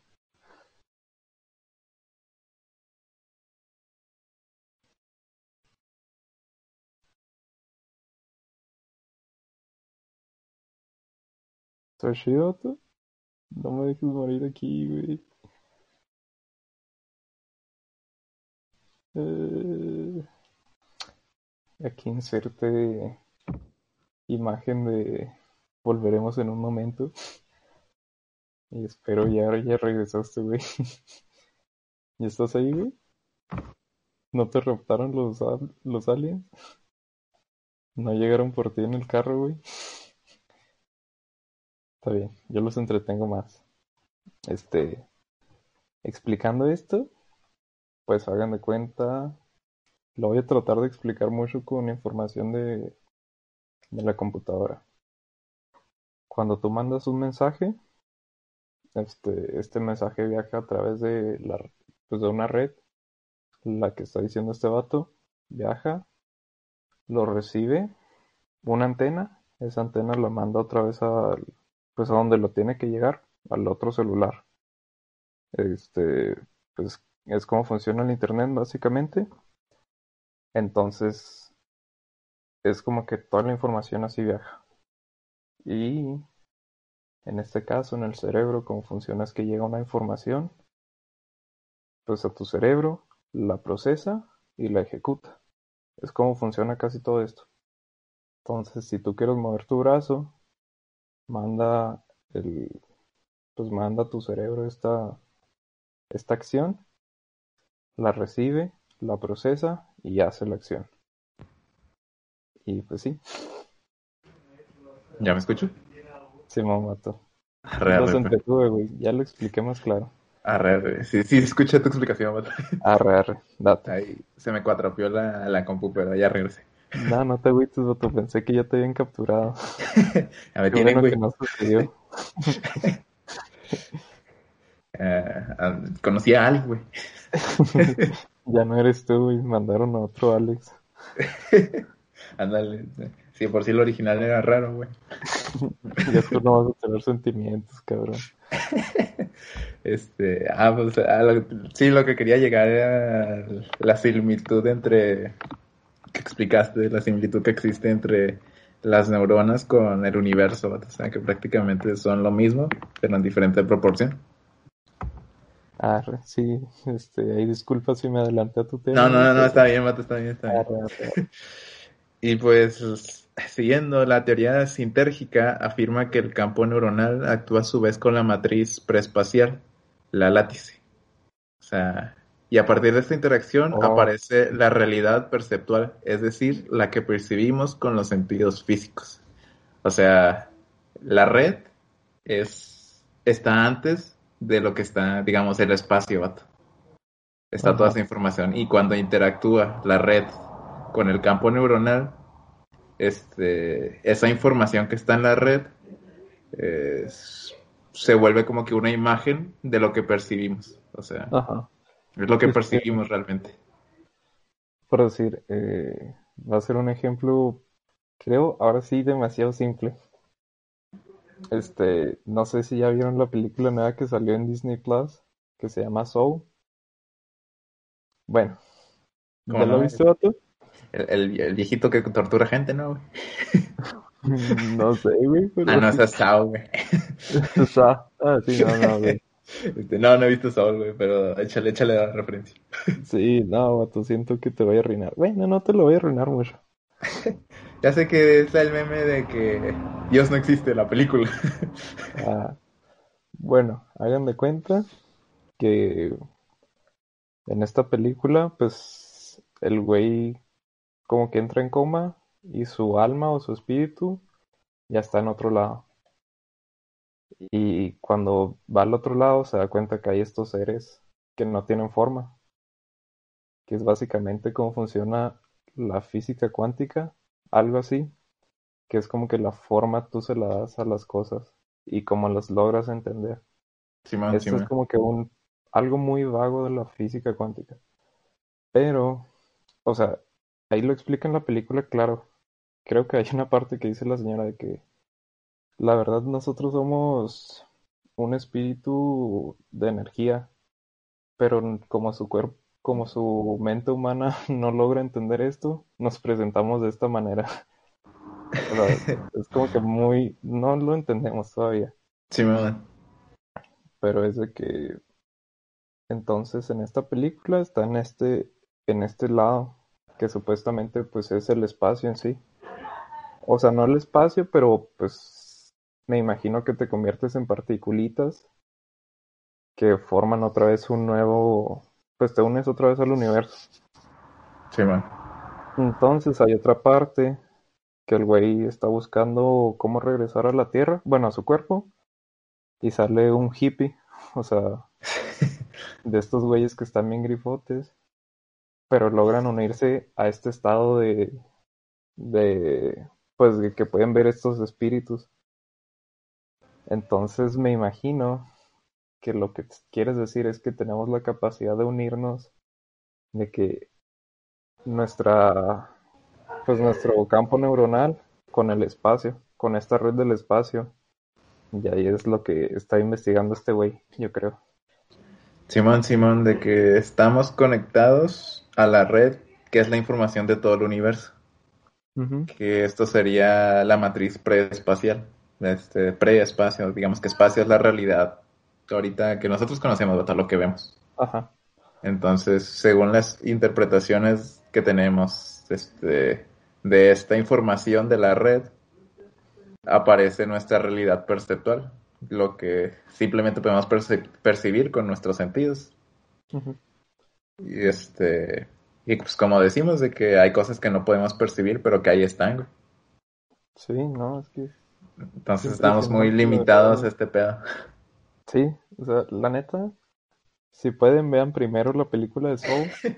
¿Estás chido, vato? No me dejes morir aquí, güey. Eh, aquí inserte imagen de volveremos en un momento. Y espero ya, ya regresaste, güey. ¿Ya estás ahí, güey? ¿No te raptaron los, los aliens? ¿No llegaron por ti en el carro, güey? Está bien, yo los entretengo más. Este, explicando esto, pues hagan de cuenta, lo voy a tratar de explicar mucho con información de, de la computadora cuando tú mandas un mensaje, este, este mensaje viaja a través de, la, pues de una red, la que está diciendo este vato, viaja, lo recibe una antena, esa antena lo manda otra vez a, pues a donde lo tiene que llegar, al otro celular. Este, pues es como funciona el internet básicamente. Entonces, es como que toda la información así viaja. Y en este caso, en el cerebro, cómo funciona es que llega una información, pues a tu cerebro, la procesa y la ejecuta. Es como funciona casi todo esto. Entonces, si tú quieres mover tu brazo, manda el, pues manda a tu cerebro esta, esta acción, la recibe, la procesa y hace la acción. Y pues sí. ¿Ya me escucho? Sí. Arre, Los arre, entretuve, güey. Ya lo expliqué más claro. arre, arre. Sí, sí, escuché tu explicación, vato. Arre, arre. Date. Ahí se me cuatropió la, la compu, pero ya regresé. No, no te agüites, vato. Pensé que ya te habían capturado. A ver, Qué tienen, bueno güey. que no sucedió. Eh, ah, conocí a Al, güey. Ya no eres tú, güey. Mandaron a otro Alex. Ándale. Sí, por sí el original era raro, güey. Ya tú no vas a tener sentimientos, cabrón. Este, ah, pues, a lo- sí, lo que quería llegar era la similitud entre, que explicaste, la similitud que existe entre las neuronas con el universo, o sea, que prácticamente son lo mismo, pero en diferente proporción. Arre, sí. Este, ahí disculpa si me adelanté a tu tema. No, no, no, está bien, Mato, está bien, está bien. Arre. Y pues, siguiendo, la teoría sintérgica afirma que el campo neuronal actúa a su vez con la matriz preespacial, la látice. O sea, y a partir de esta interacción Oh. aparece la realidad perceptual, es decir, la que percibimos con los sentidos físicos. O sea, la red es, está antes de lo que está, digamos, el espacio, vato. Está toda esa información. Y cuando interactúa la red con el campo neuronal, este, esa información que está en la red eh, se vuelve como que una imagen de lo que percibimos. O sea, Ajá. Es lo que percibimos realmente. Por decir, eh, va a ser un ejemplo, creo, ahora sí, demasiado simple. Este, no sé si ya vieron la película nueva que salió en Disney Plus, que se llama Soul. Bueno, ¿Cómo ¿Ya lo no? viste, vato? El, el- el viejito que tortura gente, ¿no, güey? No sé, güey, pero... Ah, no, es Sao, güey. Ah, sí, no, no, güey. Este, no, no he visto Saul, güey, pero échale, échale la referencia. Sí, no, vato, siento que te voy a arruinar. Bueno, no te lo voy a arruinar mucho. Ya sé que está el meme de que Dios no existe en la película. Ah, bueno, hagan de cuenta que en esta película, pues, el güey como que entra en coma y su alma o su espíritu ya está en otro lado. Y cuando va al otro lado se da cuenta que hay estos seres que no tienen forma, que es básicamente cómo funciona la física cuántica, algo así, que es como que la forma tú se la das a las cosas y cómo las logras entender. Esto es como que un algo muy vago de la física cuántica. Pero, o sea, ahí lo explica en la película, claro. Creo que hay una parte que dice la señora de que la verdad nosotros somos un espíritu de energía, pero como su cuerpo, como su mente humana no logra entender esto, nos presentamos de esta manera. Es como que muy, no lo entendemos todavía. Simón. pero es de que entonces en esta película está en este en este lado que supuestamente pues es el espacio en sí o sea no el espacio pero pues me imagino que te conviertes en particulitas que forman otra vez un nuevo pues te unes otra vez al universo Simón. entonces hay otra parte que el güey está buscando cómo regresar a la tierra bueno a su cuerpo y sale un hippie o sea de estos güeyes que están bien grifotes, pero logran unirse a este estado de, de, pues, de que pueden ver estos espíritus. Entonces me imagino que lo que quieres decir es que tenemos la capacidad de unirnos, de que nuestra, pues nuestro campo neuronal con el espacio, con esta red del espacio, y ahí es lo que está investigando este güey, yo creo. Simón, Simón, de que estamos conectados a la red, que es la información de todo el universo. Que esto sería la matriz preespacial. Este, preespacio, digamos que espacio es la realidad ahorita que nosotros conocemos, ¿verdad? lo que vemos. Ajá. Entonces, según las interpretaciones que tenemos este, de esta información de la red, aparece nuestra realidad perceptual, lo que simplemente podemos perci- percibir con nuestros sentidos. Y este, y pues como decimos, de que hay cosas que no podemos percibir, pero que ahí están. Sí, no, es que Entonces estamos muy limitados a este pedo. sí, o sea, la neta, si pueden vean primero la película de Soul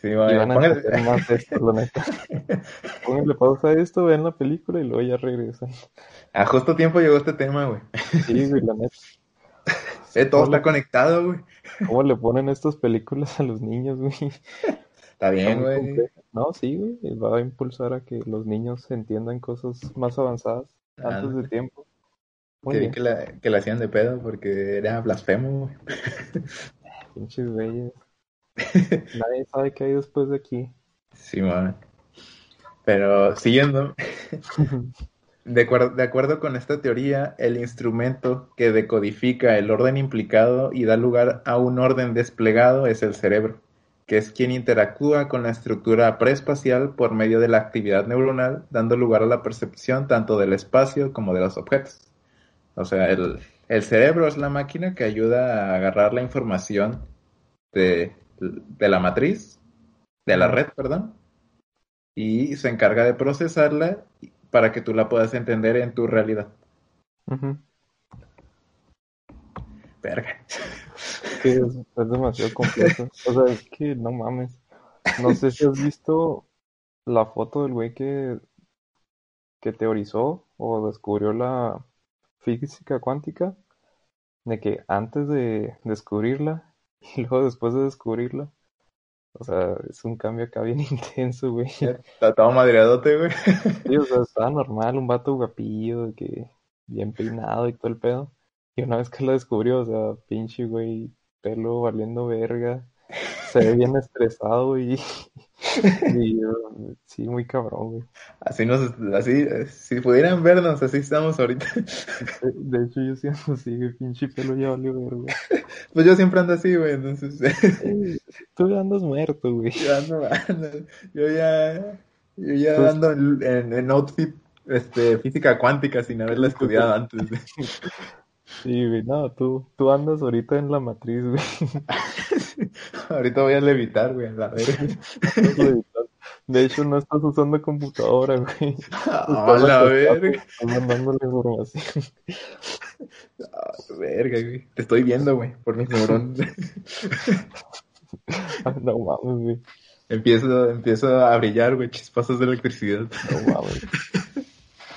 Sí, y vaya, van a entender más de esto, la neta. Pónganle pausa a esto, vean la película y luego ya regresan. A justo tiempo llegó este tema, güey. Sí, güey, la neta. Eh, todo está conectado, güey. ¿Cómo le ponen estas películas a los niños, güey? Está bien, güey. No, sí, güey, va a impulsar a que los niños entiendan cosas más avanzadas antes de tiempo. Muy Que la, que la hacían de pedo porque era blasfemo, pinches güeyes. Nadie sabe qué hay después de aquí. Sí, man. Pero siguiendo, de acuerdo, de acuerdo con esta teoría, el instrumento que decodifica el orden implicado y da lugar a un orden desplegado es el cerebro, que es quien interactúa con la estructura preespacial por medio de la actividad neuronal, dando lugar a la percepción tanto del espacio como de los objetos. O sea, el, el cerebro es la máquina que ayuda a agarrar la información de, de la matriz, de la red, perdón, y se encarga de procesarla para que tú la puedas entender en tu realidad. Verga. Es, es demasiado complejo. O sea, es que no mames. No sé si has visto la foto del güey que, que teorizó o descubrió la física cuántica, de que antes de descubrirla y luego después de descubrirla, o sea, es un cambio acá bien intenso, güey. Todo madreadote, güey. Sí, o sea, estaba normal, un vato guapillo, que bien peinado y todo el pedo. Y una vez que lo descubrió, o sea, pinche güey, pelo valiendo verga, se ve bien estresado y, y uh, sí, muy cabrón, güey. Así nos, así, si pudieran vernos, así estamos ahorita. De, de hecho, yo siento así, güey, pinche pelo ya valió verga. Pues yo siempre ando así, güey, entonces Tú ya andas muerto, güey. yo ando, ando- yo ya, yo ya Pues- ando en, en, en outfit, este, física cuántica sin haberla estudiado antes. Sí, güey, no, tú, tú andas ahorita en la matriz, güey. Ahorita voy a levitar, güey, a la verga. De hecho, no estás usando computadora, güey. A la verga. Estás mandando la información. Verga, güey. Te estoy viendo, güey, por mis neuronas. No mames, güey. empiezo, empiezo a brillar, güey, chispazos de electricidad. No mames.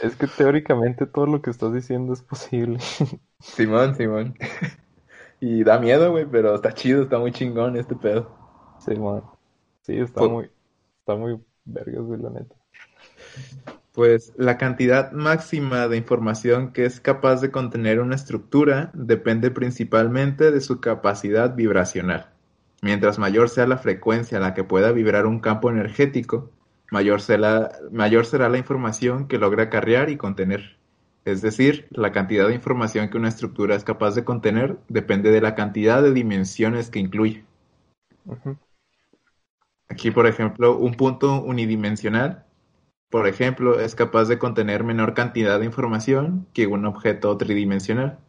Es que teóricamente todo lo que estás diciendo es posible. Simón, Simón. Y da miedo, güey, pero está chido, está muy chingón este pedo. Sí, man. Sí, está Pues- muy, está muy vergas, güey, la neta. Pues la cantidad máxima de información que es capaz de contener una estructura depende principalmente de su capacidad vibracional. Mientras mayor sea la frecuencia a la que pueda vibrar un campo energético, mayor será, mayor será la información que logra acarrear y contener. Es decir, la cantidad de información que una estructura es capaz de contener depende de la cantidad de dimensiones que incluye. Aquí, por ejemplo, un punto unidimensional, por ejemplo, es capaz de contener menor cantidad de información que un objeto tridimensional,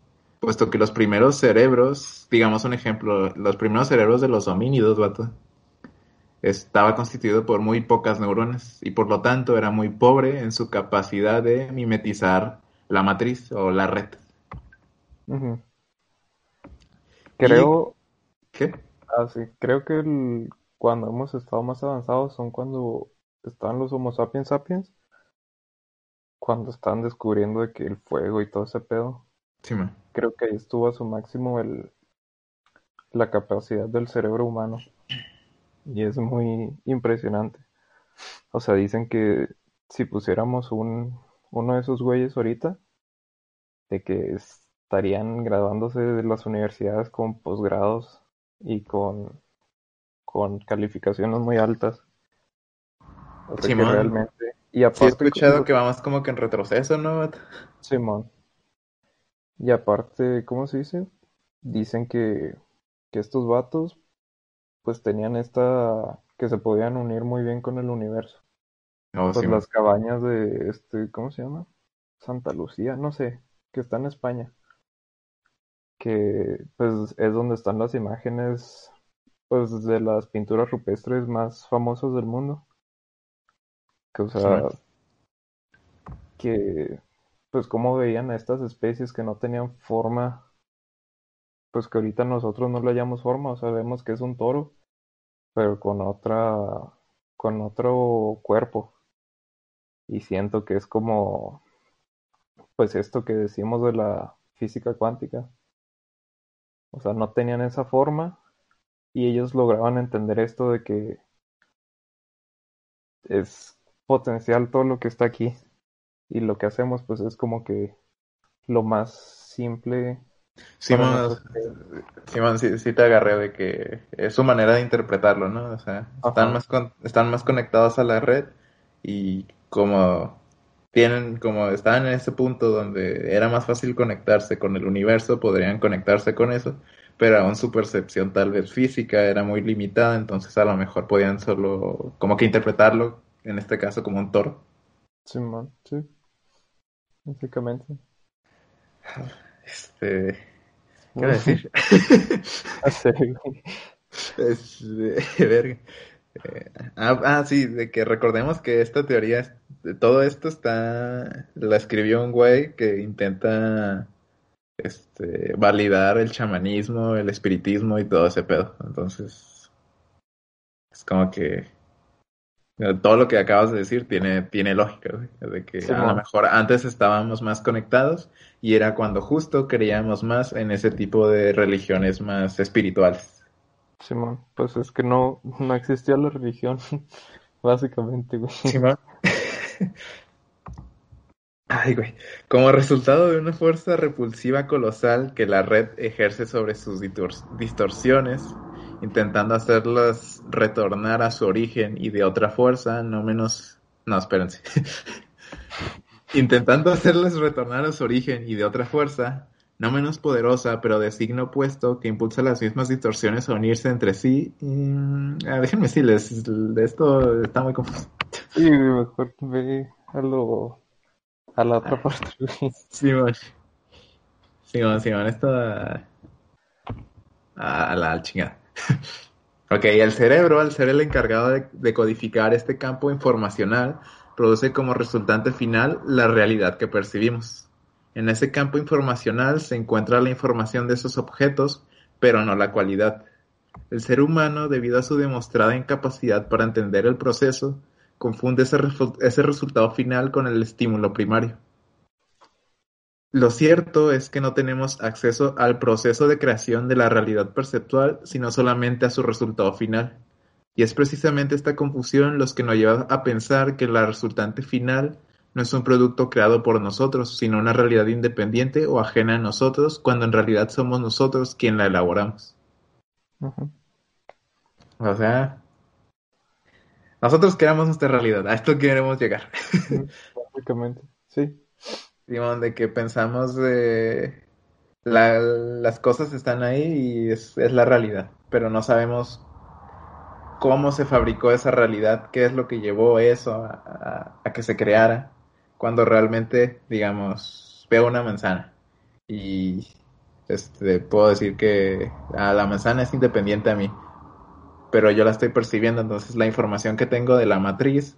puesto que los primeros cerebros, digamos un ejemplo, los primeros cerebros de los homínidos, vato, estaba constituido por muy pocas neuronas y por lo tanto era muy pobre en su capacidad de mimetizar la matriz o la red. Creo, ¿Qué? ah, sí, creo que el- cuando hemos estado más avanzados son cuando estaban los Homo sapiens sapiens, cuando están descubriendo de que el fuego y todo ese pedo. Sí, man. Creo que ahí estuvo a su máximo el, la capacidad del cerebro humano. Y es muy impresionante. O sea, dicen que si pusiéramos un, uno de esos güeyes ahorita, de que estarían graduándose de las universidades con posgrados y con, con calificaciones muy altas. O sea que Simón. realmente. Y Sí he aparte, escuchado como- que vamos como que en retroceso, ¿no? Simón. Y aparte, ¿cómo se dice? Dicen que, que estos vatos pues tenían esta, que se podían unir muy bien con el universo. No, Pues las cabañas de este, ¿cómo se llama? Santa Lucía, no sé, que está en España. Que pues es donde están las imágenes pues de las pinturas rupestres más famosas del mundo. Que o sea, Sí. que pues cómo veían a estas especies que no tenían forma, pues que ahorita nosotros no le hallamos forma, o sea, que es un toro, pero con otra, con otro cuerpo. Y siento que es como, pues esto que decimos de la física cuántica. O sea, no tenían esa forma y ellos lograban entender esto de que es potencial todo lo que está aquí. Y lo que hacemos pues es como que lo más simple Simón. Simón, sí, sí te agarré de que es su manera de interpretarlo, ¿no? O sea, están más con- están más conectados a la red y como tienen, como estaban en ese punto donde era más fácil conectarse con el universo, podrían conectarse con eso, pero aún su percepción tal vez física era muy limitada, entonces a lo mejor podían solo como que interpretarlo, en este caso como un toro. Simón, sí. Básicamente. Este, ¿qué iba a decir? Así, güey. Este, verga. Eh, ah, ah, sí, de que recordemos que esta teoría, es- todo esto está, la escribió un güey que intenta, este, validar el chamanismo, el espiritismo y todo ese pedo. Entonces, es como que todo lo que acabas de decir tiene, tiene lógica, güey, de que Sí, a lo mejor antes estábamos más conectados y era cuando justo creíamos más en ese tipo de religiones más espirituales. Simón, pues es que no, no existía la religión, básicamente, güey. Simón. Ay, güey. Como resultado de una fuerza repulsiva colosal que la red ejerce sobre sus distorsiones intentando hacerlas retornar a su origen y de otra fuerza, no menos... No, espérense. intentando hacerlas retornar a su origen y de otra fuerza, no menos poderosa, pero de signo opuesto, que impulsa las mismas distorsiones a unirse entre sí. Ah, déjenme decirles, esto está muy confuso. Sí, mejor ve a lo... a la otra parte. Simón. Simón, Simón, esto... A la chingada. Ok, el cerebro, al ser el encargado de, codificar este campo informacional, produce como resultante final la realidad que percibimos. En ese campo informacional se encuentra la información de esos objetos, pero no la cualidad. El ser humano, debido a su demostrada incapacidad para entender el proceso, confunde ese resultado final con el estímulo primario. Lo cierto es que no tenemos acceso al proceso de creación de la realidad perceptual, sino solamente a su resultado final. Y es precisamente esta confusión los que nos lleva a pensar que la resultante final no es un producto creado por nosotros, sino una realidad independiente o ajena a nosotros, cuando en realidad somos nosotros quien la elaboramos. O sea, nosotros creamos nuestra realidad, a esto queremos llegar. Básicamente, sí de que pensamos de las cosas están ahí y es, la realidad, pero no sabemos cómo se fabricó esa realidad, qué es lo que llevó eso a, que se creara, cuando realmente, digamos, veo una manzana y este, puedo decir que la manzana es independiente a mí, pero yo la estoy percibiendo, entonces la información que tengo de la matriz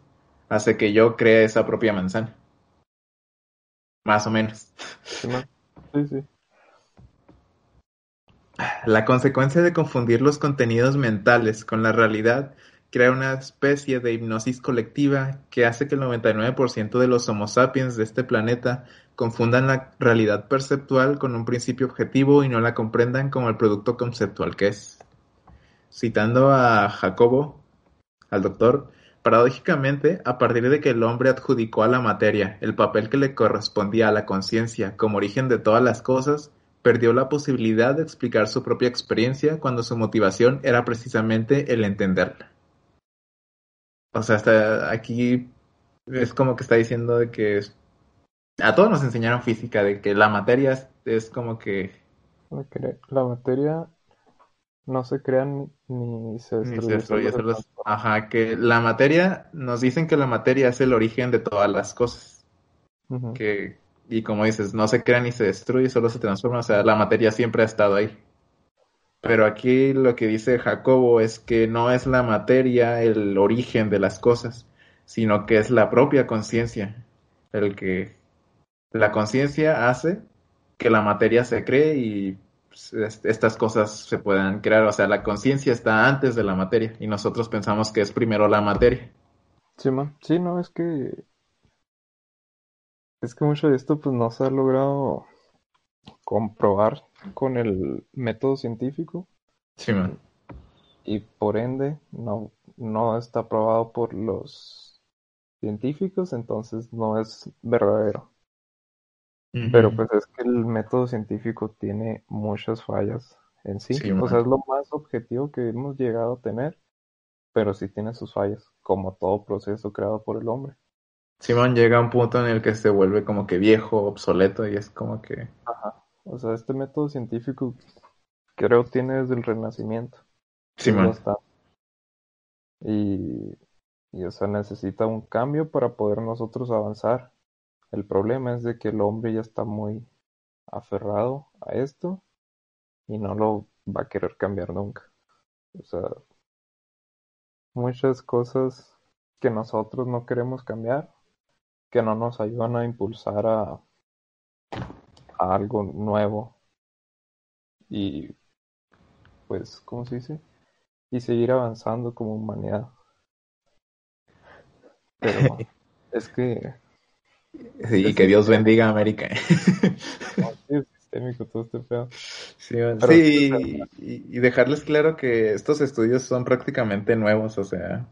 hace que yo cree esa propia manzana. Más o menos. Sí, sí. La consecuencia de confundir los contenidos mentales con la realidad crea una especie de hipnosis colectiva que hace que el 99% de los Homo sapiens de este planeta confundan la realidad perceptual con un principio objetivo y no la comprendan como el producto conceptual que es. Citando a Jacobo, al doctor, Paradójicamente, a partir de que el hombre adjudicó a la materia el papel que le correspondía a la conciencia como origen de todas las cosas, perdió la posibilidad de explicar su propia experiencia cuando su motivación era precisamente el entenderla. O sea, hasta aquí es como que está diciendo de que a todos nos enseñaron física, de que la materia es, como que... La materia no se crean ni se destruyen. Ajá, que la materia, nos dicen que la materia es el origen de todas las cosas. que, y como dices, no se crea ni se destruye, solo se transforma. O sea, la materia siempre ha estado ahí. Pero aquí lo que dice Jacobo es que no es la materia el origen de las cosas, sino que es la propia conciencia el que la conciencia hace que la materia se cree y estas cosas se puedan crear. O sea, la conciencia está antes de la materia y nosotros pensamos que es primero la materia. Sí, sí, no, es que es que mucho de esto pues no se ha logrado comprobar con el método científico. Sí, man. Y por ende no, no está probado por los científicos, entonces no es verdadero. Pero pues es que el método científico tiene muchas fallas en sí. o sea, es lo más objetivo que hemos llegado a tener, pero sí tiene sus fallas, como todo proceso creado por el hombre. Simón llega a un punto en el que se vuelve como que viejo, obsoleto y es como que... Ajá. O sea, este método científico creo tiene desde el Renacimiento. Simón. Y, y, o sea, necesita un cambio para poder nosotros avanzar. El problema es de que el hombre ya está muy aferrado a esto y no lo va a querer cambiar nunca. O sea, muchas cosas que nosotros no queremos cambiar, que no nos ayudan a impulsar a, a algo nuevo y pues, ¿cómo se dice? Y seguir avanzando como humanidad. Pero es que y que Dios bendiga a América. Sí, y, dejarles claro que estos estudios son prácticamente nuevos, o sea,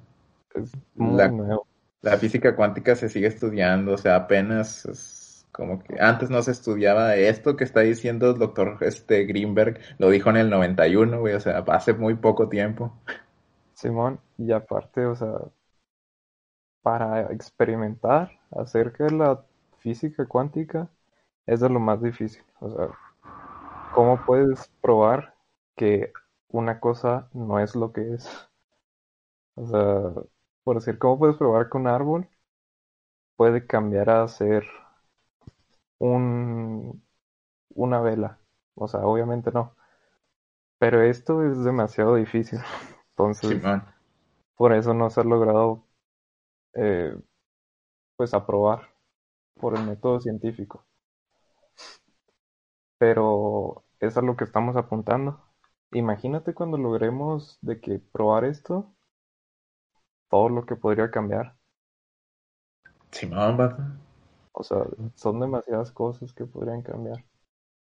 la, la física cuántica se sigue estudiando, o sea, apenas como que antes no se estudiaba esto que está diciendo el doctor este, Greenberg, lo dijo en el 91, güey, o sea, hace muy poco tiempo. Simón, y aparte, o sea, para experimentar acerca de la física cuántica es de lo más difícil. O sea, ¿cómo puedes probar que una cosa no es lo que es? O sea, por decir, ¿cómo puedes probar que un árbol puede cambiar a ser un, una vela? O sea, obviamente no. Pero esto es demasiado difícil. Entonces, por eso no se ha logrado eh, pues aprobar por el método científico. Pero es a lo que estamos apuntando. Imagínate cuando logremos de que probar esto, todo lo que podría cambiar. O sea, son demasiadas cosas que podrían cambiar.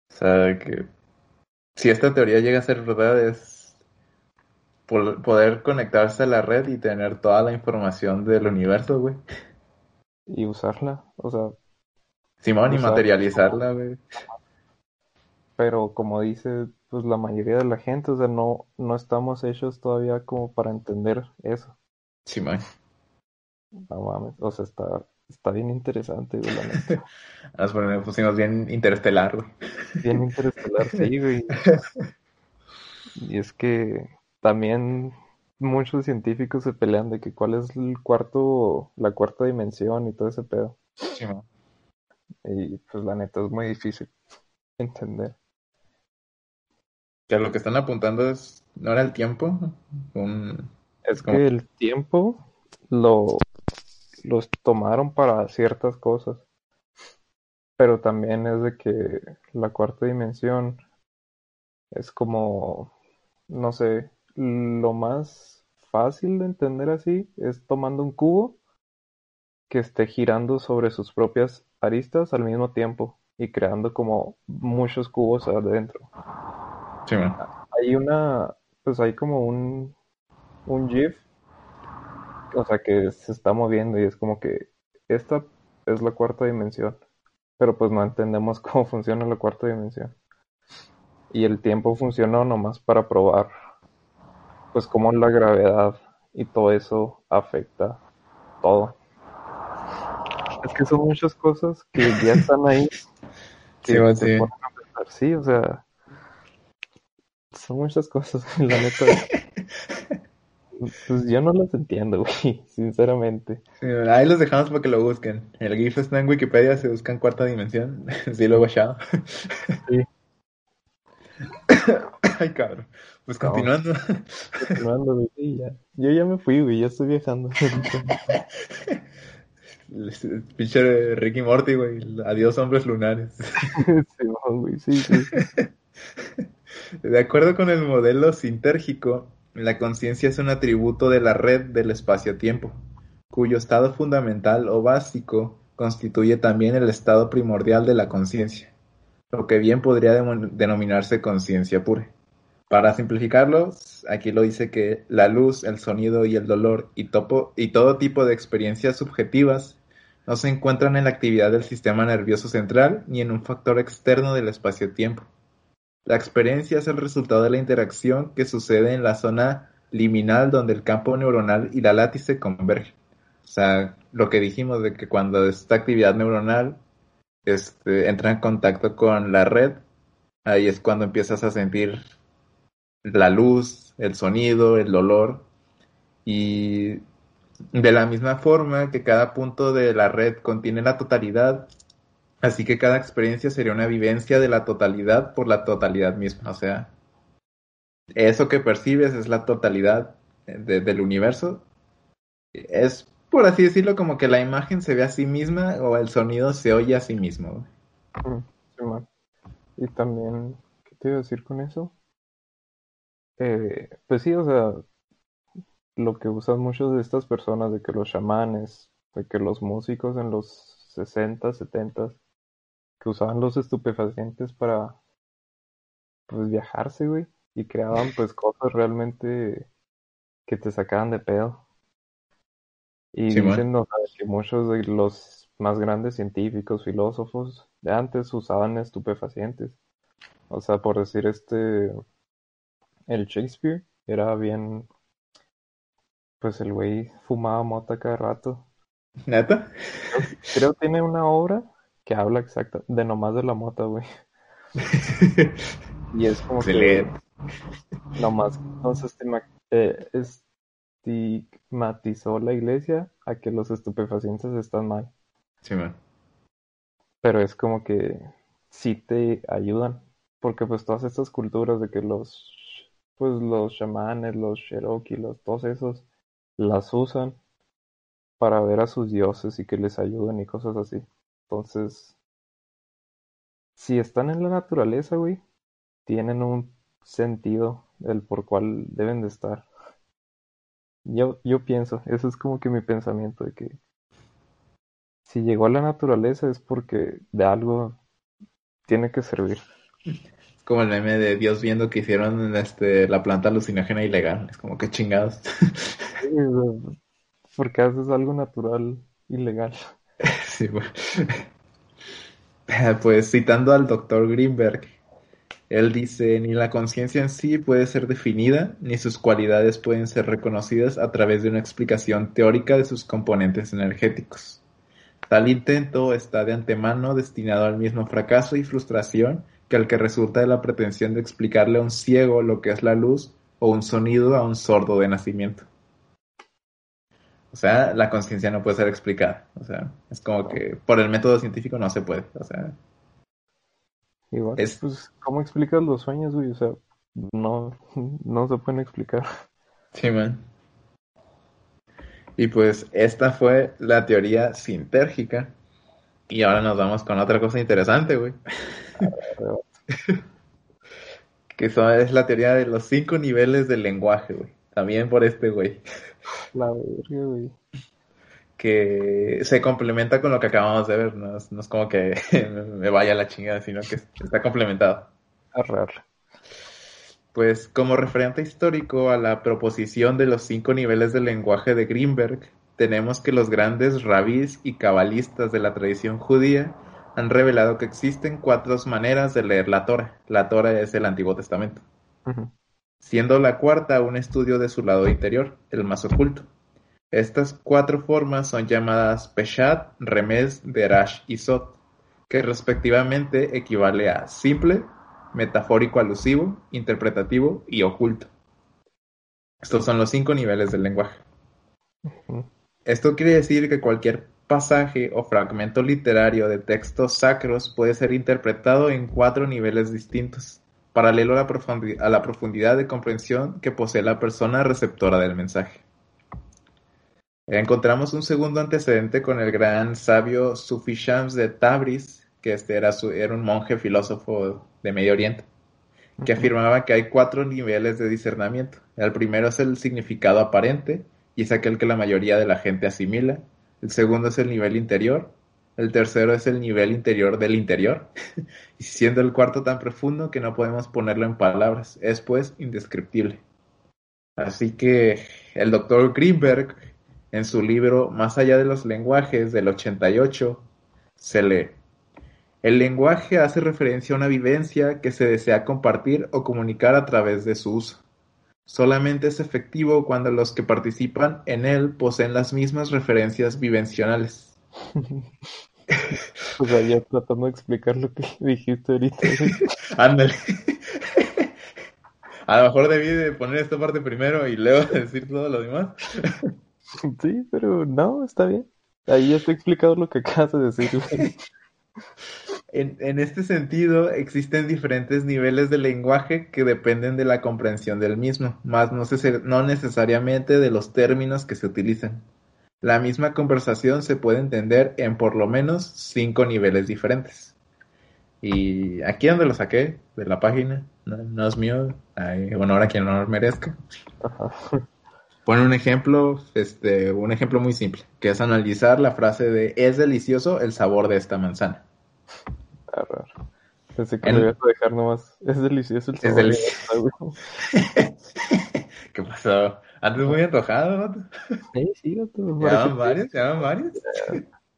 O sea, que si esta teoría llega a ser verdad, es poder conectarse a la red y tener toda la información del universo, güey. Y usarla, o sea. Simón, y materializarla, güey. Pero como dice, pues la mayoría de la gente, o sea, no, no estamos hechos todavía como para entender eso. Simón. No mames, o sea, está, está bien interesante, güey, la neta. Nos pusimos bien interestelar, güey. Bien interestelar, sí, güey. Y es que también muchos científicos se pelean de que cuál es el cuarto, la cuarta dimensión y todo ese pedo. Sí, y pues la neta es muy difícil entender. Que lo que están apuntando es, ¿no era el tiempo? Es que el tiempo lo los tomaron para ciertas cosas. Pero también es de que la cuarta dimensión es como, no sé, lo más fácil de entender así es tomando un cubo que esté girando sobre sus propias aristas al mismo tiempo y creando como muchos cubos adentro. Sí, Hay una, pues hay como un, un GIF, o sea que se está moviendo y es como que esta es la cuarta dimensión, pero pues no entendemos cómo funciona la cuarta dimensión. Y el tiempo funcionó nomás para probar pues cómo la gravedad y todo eso afecta todo. Es que son muchas cosas que ya están ahí. sí, sí. sí, o sea, son muchas cosas, la neta. pues yo no las entiendo, güey, sinceramente. ahí los dejamos para que lo busquen. El GIF está en Wikipedia, se buscan cuarta dimensión. sí, lo he sí. Ay, cabrón. Pues continuando. continuando, güey, ya. Yo ya me fui, güey, ya estoy viajando. Pinche Ricky Morty, güey. Adiós, hombres lunares. sí, güey, sí, sí. De acuerdo con el modelo sintérgico, la conciencia es un atributo de la red del espacio-tiempo, cuyo estado fundamental o básico constituye también el estado primordial de la conciencia lo que bien podría denominarse conciencia pura. Para simplificarlo, aquí lo dice que la luz, el sonido y el dolor y, todo tipo de experiencias subjetivas no se encuentran en la actividad del sistema nervioso central ni en un factor externo del espacio-tiempo. La experiencia es el resultado de la interacción que sucede en la zona liminal donde el campo neuronal y la látice convergen. O sea, lo que dijimos de que cuando esta actividad neuronal este, entra en contacto con la red, ahí es cuando empiezas a sentir la luz, el sonido, el olor. Y de la misma forma que cada punto de la red contiene la totalidad, así que cada experiencia sería una vivencia de la totalidad por la totalidad misma. O sea, eso que percibes es la totalidad del universo. Es por así decirlo, como que la imagen se ve a sí misma o el sonido se oye a sí mismo. Mm, y también, ¿qué te iba a decir con eso? Eh, pues sí, o sea, lo que usan muchos de estas personas, de que los chamanes, de que los músicos en los 60, 70, que usaban los estupefacientes para, pues, viajarse, güey, y creaban, pues, cosas realmente que te sacaban de pedo. Y dicen que muchos de los más grandes científicos, filósofos de antes usaban estupefacientes. O sea, por decir este, el Shakespeare era bien, pues el güey fumaba mota cada rato. ¿Neta? Creo que tiene una obra que habla exacta de nomás de la mota, güey. Y es como que Excelente. nomás nos estima- eh, estigmatizó la iglesia a que los estupefacientes están mal. Sí, man. Pero es como que sí te ayudan. Porque pues todas estas culturas de que los pues los chamanes, los Cherokee, los todos esos las usan para ver a sus dioses y que les ayuden y cosas así. Entonces, si están en la naturaleza, güey, tienen un sentido el por cual deben de estar. Yo, yo pienso, eso es como que mi pensamiento de que si llegó a la naturaleza es porque de algo tiene que servir. Como el meme de Dios viendo que hicieron este, la planta alucinógena ilegal. Es como que chingados. Porque haces algo natural ilegal. Sí, güey. Pues citando al doctor Greenberg, él dice, ni la conciencia en sí puede ser definida, ni sus cualidades pueden ser reconocidas a través de una explicación teórica de sus componentes energéticos. Tal intento está de antemano destinado al mismo fracaso y frustración que el que resulta de la pretensión de explicarle a un ciego lo que es la luz o un sonido a un sordo de nacimiento. O sea, la conciencia no puede ser explicada. O sea, es como que por el método científico no se puede. O sea, Igual, Es- pues, ¿cómo explicas los sueños, güey? O sea, no, no se pueden explicar. sí, man. Y pues esta fue la teoría sintérgica. Y ahora nos vamos con otra cosa interesante, güey. que eso es la teoría de los cinco niveles del lenguaje, güey. También por este güey. La verga, güey. que se complementa con lo que acabamos de ver, no es, no es como que me vaya a la chingada, sino que está complementado. Arrar. Pues como referente histórico a la proposición de los cinco niveles del lenguaje de Greenberg, tenemos que los grandes rabís y cabalistas de la tradición judía han revelado que existen cuatro maneras de leer la Torah. La Torah es el Antiguo Testamento, siendo la cuarta un estudio de su lado interior, el más oculto. Estas cuatro formas son llamadas Peshat, Remez, Derash y Sot, que respectivamente equivale a simple, metafórico alusivo, interpretativo y oculto. Estos son los cinco niveles del lenguaje. Esto quiere decir que cualquier pasaje o fragmento literario de textos sacros puede ser interpretado en cuatro niveles distintos, paralelo a la, profundi- a la profundidad de comprensión que posee la persona receptora del mensaje. Encontramos un segundo antecedente con el gran sabio Sufi Shams de Tabriz, que este era, su- era un monje filósofo de Medio Oriente, que afirmaba que hay cuatro niveles de discernimiento. El primero es el significado aparente, y es aquel que la mayoría de la gente asimila. El segundo es el nivel interior. El tercero es el nivel interior del interior. y siendo el cuarto tan profundo que no podemos ponerlo en palabras. Es pues indescriptible. Así que el doctor Greenberg, en su libro Más allá de los lenguajes del 88, se lee. El lenguaje hace referencia a una vivencia que se desea compartir o comunicar a través de su uso. Solamente es efectivo cuando los que participan en él poseen las mismas referencias vivencionales. O sea, ya tratando de explicar lo que dijiste ahorita. Ándale. A lo mejor debí de poner esta parte primero y luego decir todo lo demás. Sí, pero no, está bien. Ahí ya está explicado lo que acabas de decir. En, en este sentido, existen diferentes niveles de lenguaje que dependen de la comprensión del mismo, más no, se- no necesariamente de los términos que se utilizan. La misma conversación se puede entender en por lo menos cinco niveles diferentes. Y aquí donde lo saqué, de la página, no, no es mío, hay honor a quien honor merezca. Pone un ejemplo, este, un ejemplo muy simple, que es analizar la frase de es delicioso el sabor de esta manzana. Pensé que En- lo ibas a dejar nomás. Es delicioso el Es sabor. de delicioso. ¿Qué pasó? Antes muy antojado, ¿no? Sí, sí, gato, ¿Se para llaman que- varios? ¿Se llaman varios?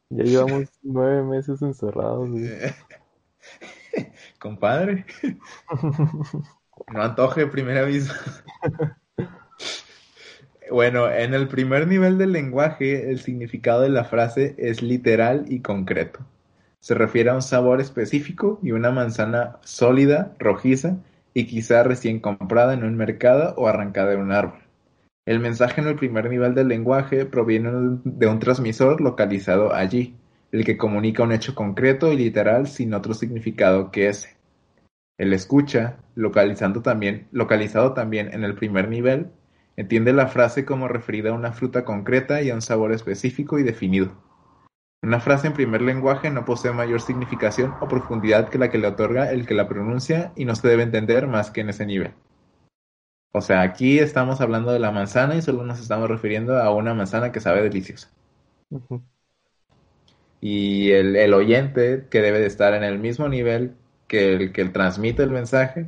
Ya llevamos nueve meses encerrados. Compadre, no antoje, primer aviso. Bueno, en el primer nivel del lenguaje, el significado de la frase es literal y concreto. Se refiere a un sabor específico y una manzana sólida, rojiza y quizá recién comprada en un mercado o arrancada de un árbol. El mensaje en el primer nivel del lenguaje proviene de un transmisor localizado allí, el que comunica un hecho concreto y literal sin otro significado que ese. El escucha, localizado también en el primer nivel, entiende la frase como referida a una fruta concreta y a un sabor específico y definido. Una frase en primer lenguaje no posee mayor significación o profundidad que la que le otorga el que la pronuncia y no se debe entender más que en ese nivel. O sea, aquí estamos hablando de la manzana y solo nos estamos refiriendo a una manzana que sabe deliciosa. Y el, el oyente que debe de estar en el mismo nivel que el que transmite el mensaje,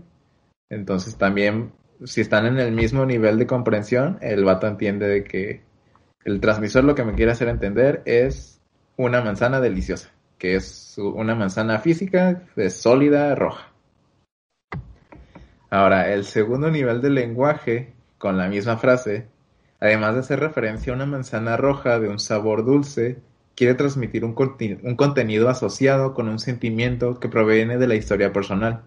entonces también si están en el mismo nivel de comprensión, el vato entiende de que el transmisor lo que me quiere hacer entender es una manzana deliciosa, que es una manzana física, es sólida, roja. Ahora, el segundo nivel del lenguaje, con la misma frase, además de hacer referencia a una manzana roja de un sabor dulce, quiere transmitir un, un contenido asociado con un sentimiento que proviene de la historia personal,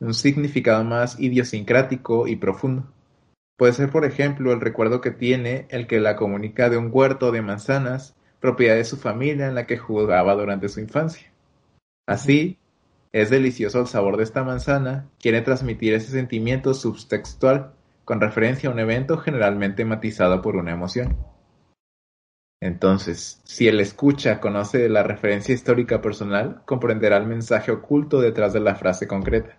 un significado más idiosincrático y profundo. Puede ser, por ejemplo, el recuerdo que tiene el que la comunica de un huerto de manzanas, propiedad de su familia en la que jugaba durante su infancia. Así, es delicioso el sabor de esta manzana, quiere transmitir ese sentimiento subtextual con referencia a un evento generalmente matizado por una emoción. Entonces, si el escucha conoce la referencia histórica personal, comprenderá el mensaje oculto detrás de la frase concreta.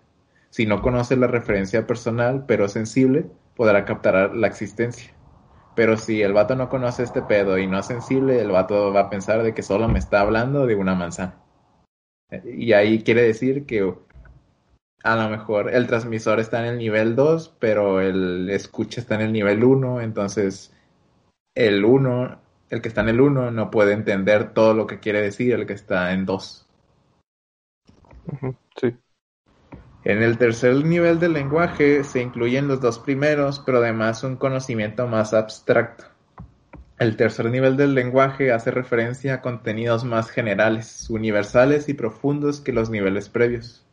Si no conoce la referencia personal, pero sensible, podrá captar la existencia. Pero si el vato no conoce este pedo y no es sensible, el vato va a pensar de que solo me está hablando de una manzana. Y ahí quiere decir que a lo mejor el transmisor está en el nivel 2, pero el escucha está en el nivel 1, entonces el 1, el que está en el 1 no puede entender todo lo que quiere decir el que está en 2. Ujú, Sí. En el tercer nivel del lenguaje se incluyen los dos primeros, pero además un conocimiento más abstracto. El tercer nivel del lenguaje hace referencia a contenidos más generales, universales y profundos que los niveles previos,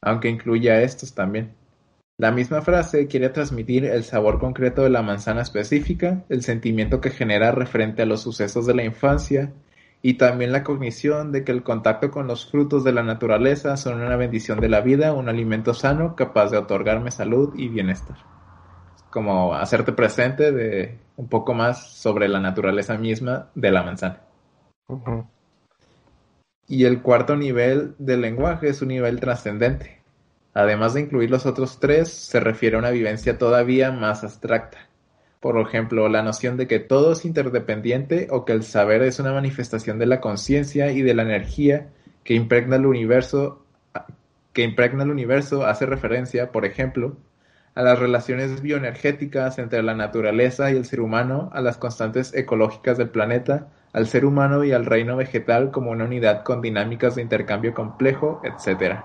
aunque incluye a estos también. La misma frase quiere transmitir el sabor concreto de la manzana específica, el sentimiento que genera referente a los sucesos de la infancia y también la cognición de que el contacto con los frutos de la naturaleza son una bendición de la vida, un alimento sano capaz de otorgarme salud y bienestar. Como hacerte presente de un poco más sobre la naturaleza misma de la manzana. Y el cuarto nivel del lenguaje es un nivel trascendente. Además de incluir los otros tres, se refiere a una vivencia todavía más abstracta. Por ejemplo, la noción de que todo es interdependiente o que el saber es una manifestación de la conciencia y de la energía que impregna el universo, que impregna el universo hace referencia, por ejemplo, a las relaciones bioenergéticas entre la naturaleza y el ser humano, a las constantes ecológicas del planeta, al ser humano y al reino vegetal como una unidad con dinámicas de intercambio complejo, etc.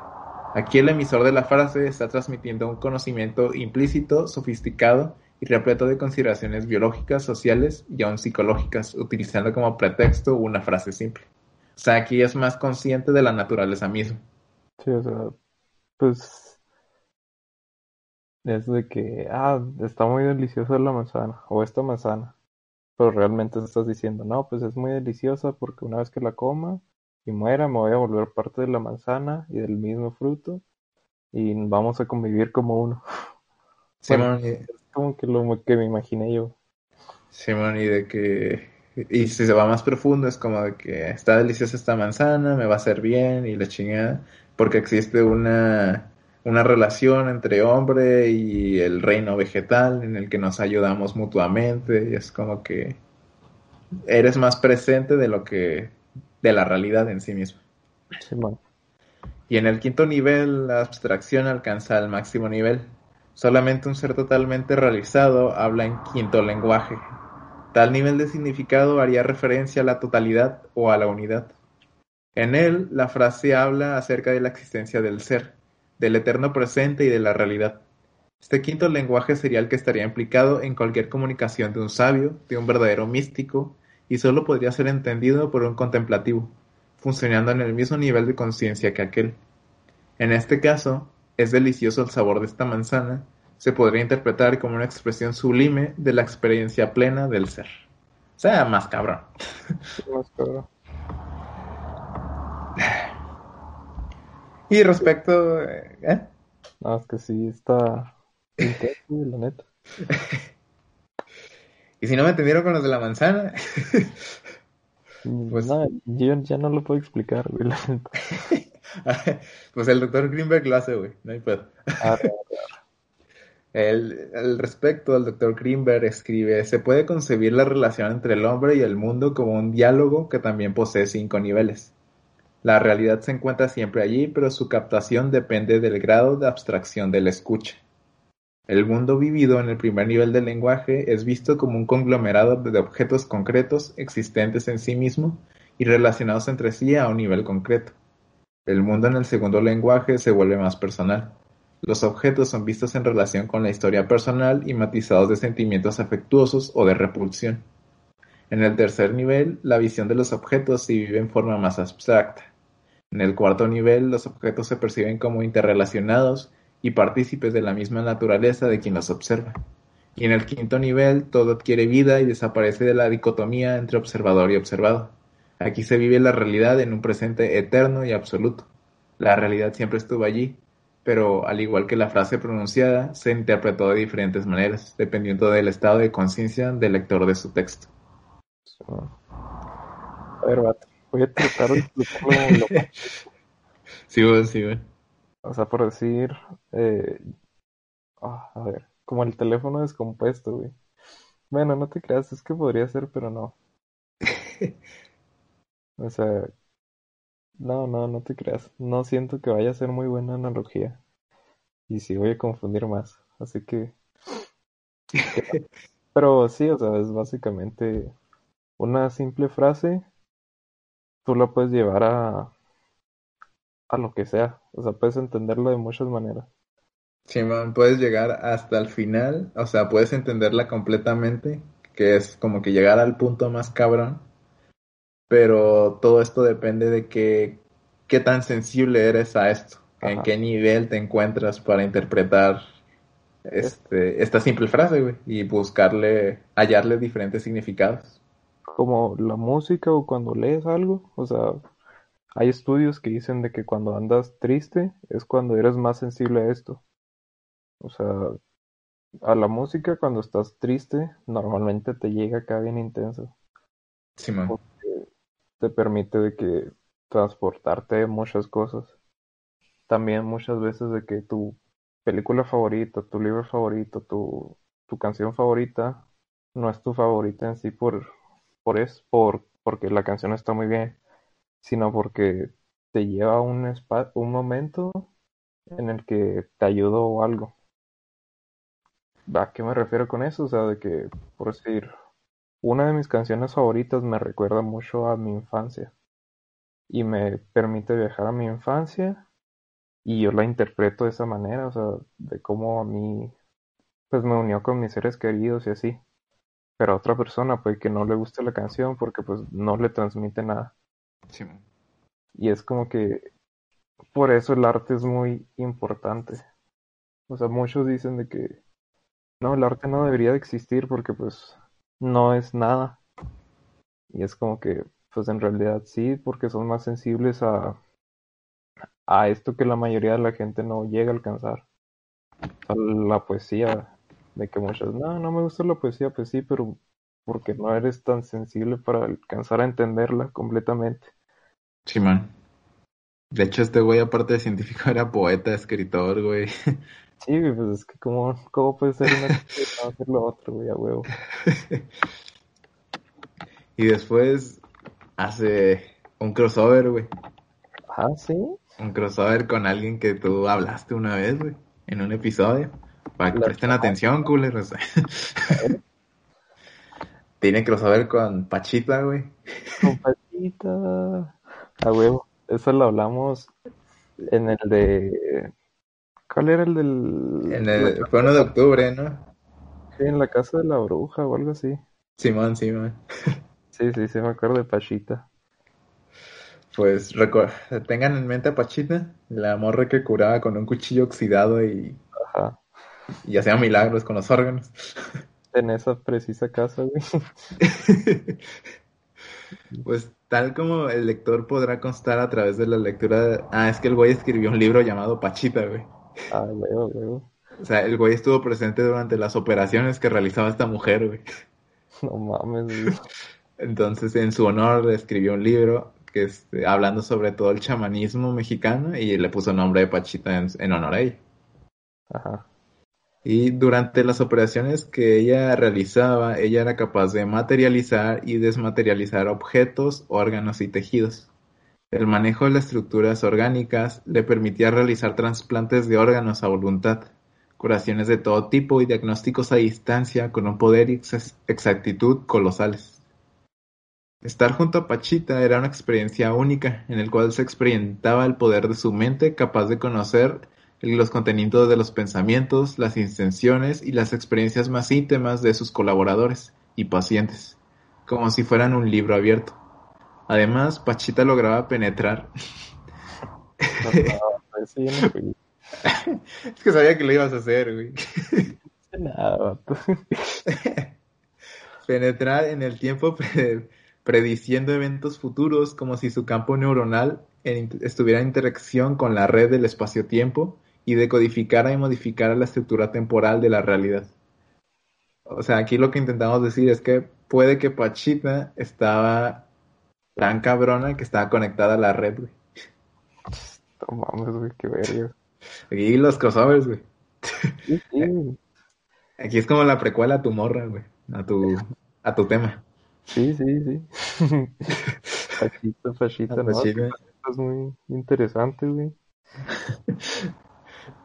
Aquí el emisor de la frase está transmitiendo un conocimiento implícito, sofisticado y repleto de consideraciones biológicas, sociales y aún psicológicas, utilizando como pretexto una frase simple. O sea, aquí es más consciente de la naturaleza misma. Sí, o sea, pues es de que, ah, está muy deliciosa la manzana o esta manzana, pero realmente estás diciendo, no, pues es muy deliciosa porque una vez que la coma y muera me voy a volver parte de la manzana y del mismo fruto y vamos a convivir como uno. Simón, es como que lo que me imaginé yo. Simón, y de que. Y si se va más profundo, es como de que está deliciosa esta manzana, me va a hacer bien y la chingada, porque existe una, una relación entre hombre y el reino vegetal en el que nos ayudamos mutuamente, y es como que eres más presente de lo que. de la realidad en sí mismo. Simón. Y en el quinto nivel, la abstracción alcanza el máximo nivel. Solamente un ser totalmente realizado habla en quinto lenguaje. Tal nivel de significado haría referencia a la totalidad o a la unidad. En él, la frase habla acerca de la existencia del ser, del eterno presente y de la realidad. Este quinto lenguaje sería el que estaría implicado en cualquier comunicación de un sabio, de un verdadero místico, y solo podría ser entendido por un contemplativo, funcionando en el mismo nivel de conciencia que aquel. En este caso, es delicioso el sabor de esta manzana, se podría interpretar como una expresión sublime de la experiencia plena del ser. O sea, más cabrón. Más cabrón. Y respecto... ¿eh? No, es que sí, está... la neta. y si no me entendieron con los de la manzana... pues... No, yo ya no lo puedo explicar, güey, la neta. pues el doctor Greenberg lo hace, güey, no hay pedo. Ah, el, al respecto, el doctor Greenberg escribe, se puede concebir la relación entre el hombre y el mundo como un diálogo que también posee cinco niveles. La realidad se encuentra siempre allí, pero su captación depende del grado de abstracción del escucha. El mundo vivido en el primer nivel del lenguaje es visto como un conglomerado de objetos concretos existentes en sí mismo y relacionados entre sí a un nivel concreto. El mundo en el segundo lenguaje se vuelve más personal. Los objetos son vistos en relación con la historia personal y matizados de sentimientos afectuosos o de repulsión. En el tercer nivel, la visión de los objetos se vive en forma más abstracta. En el cuarto nivel, los objetos se perciben como interrelacionados y partícipes de la misma naturaleza de quien los observa. Y en el quinto nivel, todo adquiere vida y desaparece de la dicotomía entre observador y observado. Aquí se vive la realidad en un presente eterno y absoluto. La realidad siempre estuvo allí, pero al igual que la frase pronunciada, se interpretó de diferentes maneras, dependiendo del estado de conciencia del lector de su texto. A ver, voy a tratar de explicarlo lo Sí, bueno, sí, bueno. O sea, por decir, eh... ah, a ver, como el teléfono descompuesto, güey. Bueno, no te creas, es que podría ser, pero no. o sea, no, no, no te creas. No siento que vaya a ser muy buena analogía. Y sí voy a confundir más. Así que... Pero sí, o sea, es básicamente una simple frase. Tú la puedes llevar a, a lo que sea. O sea, puedes entenderlo de muchas maneras. Sí, man, puedes llegar hasta el final. O sea, puedes entenderla completamente. Que es como que llegar al punto más cabrón pero todo esto depende de que, qué tan sensible eres a esto, en qué nivel te encuentras para interpretar este, esta simple frase, güey, y buscarle, hallarle diferentes significados. Como la música o cuando lees algo, o sea, hay estudios que dicen de que cuando andas triste es cuando eres más sensible a esto. O sea, a la música cuando estás triste normalmente te llega acá bien intenso. Sí, man te permite de que transportarte muchas cosas. También muchas veces de que tu película favorita, tu libro favorito, tu, tu canción favorita no es tu favorita en sí por, por eso, por, porque la canción está muy bien, sino porque te lleva a un, un momento en el que te ayudó algo. ¿A qué me refiero con eso? O sea, de que, por decir, una de mis canciones favoritas me recuerda mucho a mi infancia y me permite viajar a mi infancia y yo la interpreto de esa manera, o sea, de cómo a mí pues me unió con mis seres queridos y así. Pero a otra persona puede que no le guste la canción porque pues no le transmite nada. Sí. Y es como que por eso el arte es muy importante. O sea, muchos dicen de que no, el arte no debería de existir porque pues no es nada. Y es como que, pues en realidad sí, porque son más sensibles a, a esto que la mayoría de la gente no llega a alcanzar. La poesía, de que muchos, no, no me gusta la poesía, pues sí, pero porque no eres tan sensible para alcanzar a entenderla completamente. Sí, man. De hecho, este güey, aparte de científico, era poeta, escritor, güey. Sí, pues es que cómo, cómo puede ser una cosa hacer lo otro, güey, a huevo. y después hace un crossover, güey. Ah, sí. Un crossover con alguien que tú hablaste una vez, güey, en un episodio. Para que presten atención, culeros. tiene crossover con Pachita, güey. Con Pachita. A huevo. Eso lo hablamos en el de. ¿Cuál era el del.? En el, fue 1 de octubre, ¿no? Sí, en la casa de la bruja o algo así. Simón, Simón. Sí, sí, sí, me acuerdo de Pachita. Pues tengan en mente a Pachita, la morra que curaba con un cuchillo oxidado y, Ajá. y hacía milagros con los órganos. En esa precisa casa, güey. Pues tal como el lector podrá constar a través de la lectura. de- Ah, es que el güey escribió un libro llamado Pachita, güey. Ah, luego, luego. O sea, el güey estuvo presente durante las operaciones que realizaba esta mujer, güey. No mames, güey. Entonces, en su honor, escribió un libro que es eh, hablando sobre todo el chamanismo mexicano y le puso nombre de Pachita en, en honor a ella. Ajá. Y durante las operaciones que ella realizaba, ella era capaz de materializar y desmaterializar objetos, órganos y tejidos. El manejo de las estructuras orgánicas le permitía realizar trasplantes de órganos a voluntad, curaciones de todo tipo y diagnósticos a distancia con un poder y ex- exactitud colosales. Estar junto a Pachita era una experiencia única en el cual se experimentaba el poder de su mente capaz de conocer los contenidos de los pensamientos, las intenciones y las experiencias más íntimas de sus colaboradores y pacientes, como si fueran un libro abierto. Además, Pachita lograba penetrar. No, fui. Es que sabía que lo ibas a hacer, güey. Nada. Penetrar en el tiempo pre- prediciendo eventos futuros como si su campo neuronal en- estuviera en interacción con la red del espacio-tiempo y decodificara y modificara la estructura temporal de la realidad. O sea, aquí lo que intentamos decir es que puede que Pachita estaba tan cabrona que estaba conectada a la red, güey. No mames, güey, qué verga. Y los crossovers, güey. Sí, sí, Aquí es como la precuela a tu morra, güey. A tu, a tu tema. sí, sí, sí. Pachita, Pachita, A no, es muy interesante, güey.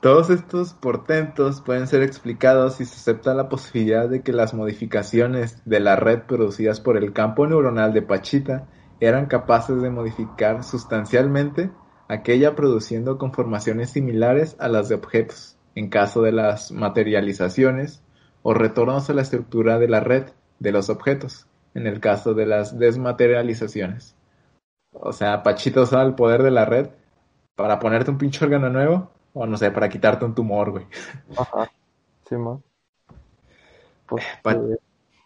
Todos estos portentos pueden ser explicados si se acepta la posibilidad de que las modificaciones de la red producidas por el campo neuronal de Pachita eran capaces de modificar sustancialmente aquella produciendo conformaciones similares a las de objetos, en caso de las materializaciones o retornos a la estructura de la red de los objetos, en el caso de las desmaterializaciones. O sea, Pachita usaba el poder de la red para ponerte un pinche órgano nuevo o no sé, para quitarte un tumor, güey. Ajá. Sí, man. Pues eh,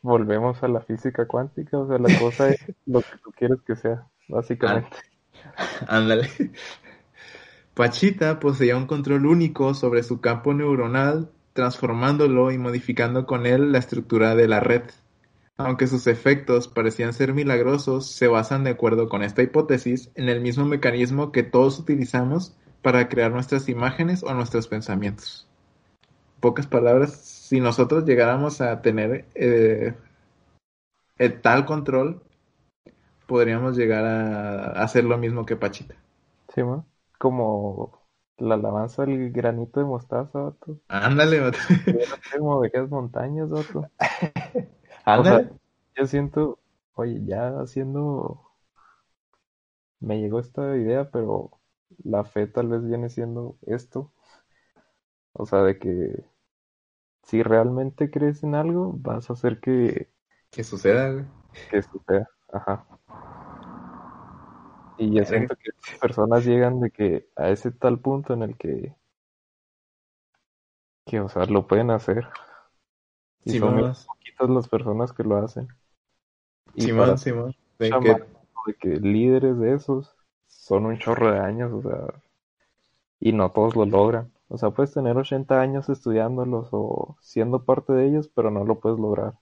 volvemos a la física cuántica, o sea, la cosa es lo que tú quieres que sea, básicamente. Ándale. Pachita poseía un control único sobre su campo neuronal, transformándolo y modificando con él la estructura de la red. Aunque sus efectos parecían ser milagrosos, se basan de acuerdo con esta hipótesis en el mismo mecanismo que todos utilizamos para crear nuestras imágenes o nuestros pensamientos. En pocas palabras, si nosotros llegáramos a tener eh, el tal control, podríamos llegar a hacer lo mismo que Pachita. Sí, man. Como la alabanza del granito de mostaza, vato. Ándale, vato. Como de montañas, vato. O ándale. sea, yo siento, oye, ya haciendo, me llegó esta idea, pero la fe tal vez viene siendo esto. O sea, de que si realmente crees en algo, vas a hacer que, que suceda, güey. que suceda. Ajá. Y yo siento que las personas llegan de que a ese tal punto en el que, que, o sea, lo pueden hacer. Y son muy Simón, poquitas las personas que lo hacen. Y Simón, Simón. De que, de que líderes de esos son un chorro de años, o sea, y no todos lo logran. O sea, puedes tener 80 años estudiándolos o siendo parte de ellos, pero no lo puedes lograr.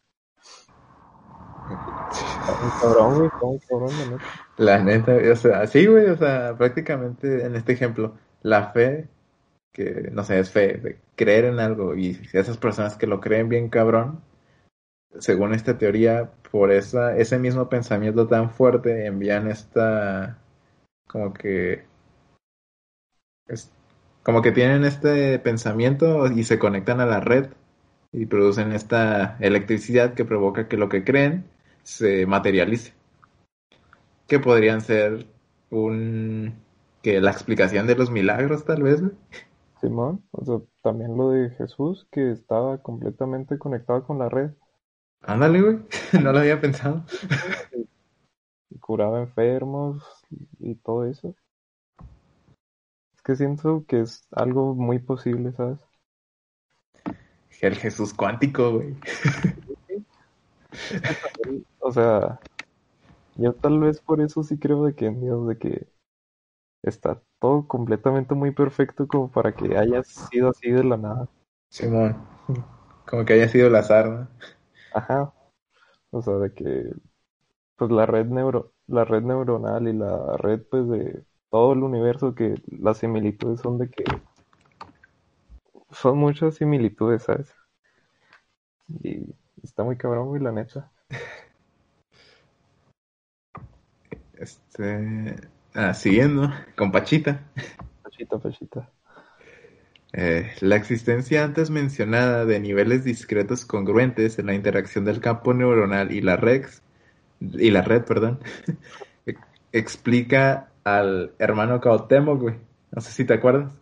Cabrón, güey, cabrón, la neta. la neta, o sea, sí, güey, o sea, prácticamente en este ejemplo, la fe, que no sé, es fe, de creer en algo, y esas personas que lo creen bien cabrón, según esta teoría, por esa, ese mismo pensamiento tan fuerte, envían esta, como que, es- como que tienen este pensamiento y se conectan a la red y producen esta electricidad que provoca que lo que creen se materialice. Que podrían ser un... que la explicación de los milagros tal vez. Simón, o sea, también lo de Jesús, que estaba completamente conectado con la red. Ándale, güey, no lo había pensado. Y curaba enfermos y todo eso. Es que siento que es algo muy posible, ¿sabes? El Jesús cuántico, güey. O sea, yo tal vez por eso sí creo de que en Dios, de que está todo completamente muy perfecto como para que haya sido así de la nada. Simón, como que haya sido el azar, ¿no? Ajá. O sea, de que pues la red neuro, la red neuronal y la red pues de todo el universo que las similitudes son de que son muchas similitudes, ¿sabes? Y está muy cabrón, güey, la neta. Este. Ah, siguiendo, con Pachita. Pachita, pachita. Eh, la existencia antes mencionada de niveles discretos congruentes en la interacción del campo neuronal y la red, y la red, perdón, explica al hermano Cuauhtémoc, güey. No sé si te acuerdas.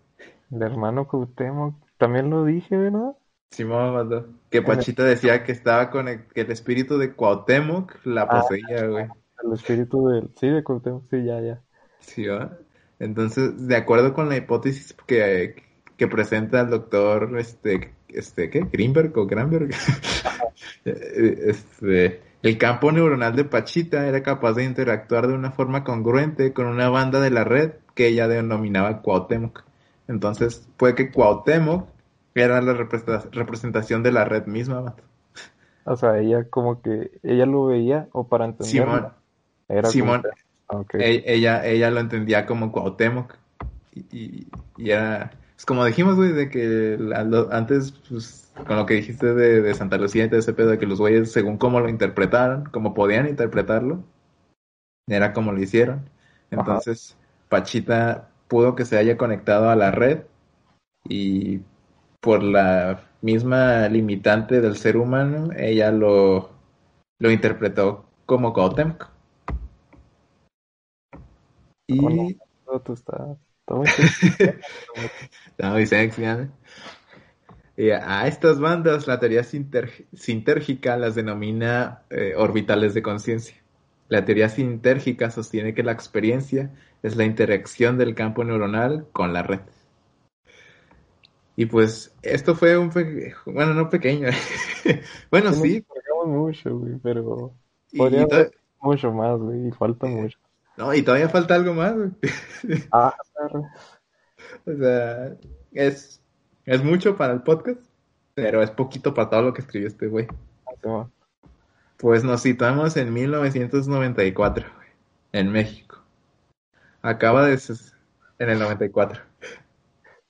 El hermano Cuauhtémoc, también lo dije, ¿verdad? Simón mandó. Que Pachita decía que estaba con el, que el espíritu de Cuauhtémoc la Ah. poseía, güey. El espíritu del... Sí, de Cuauhtémoc, sí, ya, ya. Sí, ¿va? Entonces, de acuerdo con la hipótesis que, que presenta el doctor, este, este, ¿qué? Greenberg o Granberg, este, el campo neuronal de Pachita era capaz de interactuar de una forma congruente con una banda de la red que ella denominaba Cuauhtémoc. Entonces, puede que Cuauhtémoc era la representa- representación de la red misma. O sea, ella como que... Ella lo veía, o para entenderlo, Simón, era Simón, como... Ah, ok. E- ella, ella lo entendía como Cuauhtémoc. Y, y- y era, pues como dijimos, güey, de que antes, pues, con lo que dijiste de, de Santa Lucía y todo ese pedo, de que los güeyes, según cómo lo interpretaron, como podían interpretarlo, era como lo hicieron. Entonces, Pachita pudo que se haya conectado a la red y por la misma limitante del ser humano, ella lo, lo interpretó como Cuauhtémoc. Y... Tú está muy chido. Está muy sexy, ¿eh? Y a estas bandas la teoría sintérgica las denomina eh, orbitales de conciencia. La teoría sintérgica sostiene que la experiencia es la interacción del campo neuronal con la red. Y pues esto fue un pe- bueno, no pequeño. bueno, Sí, mucho, güey, pero podría y haber mucho más, güey, y falta mucho. No, y todavía falta algo más, güey. Ah. O sea, es, es mucho para el podcast, pero es poquito para todo lo que escribió este güey. Pues nos situamos en 1994, güey, en México. Acaba de... En el 94.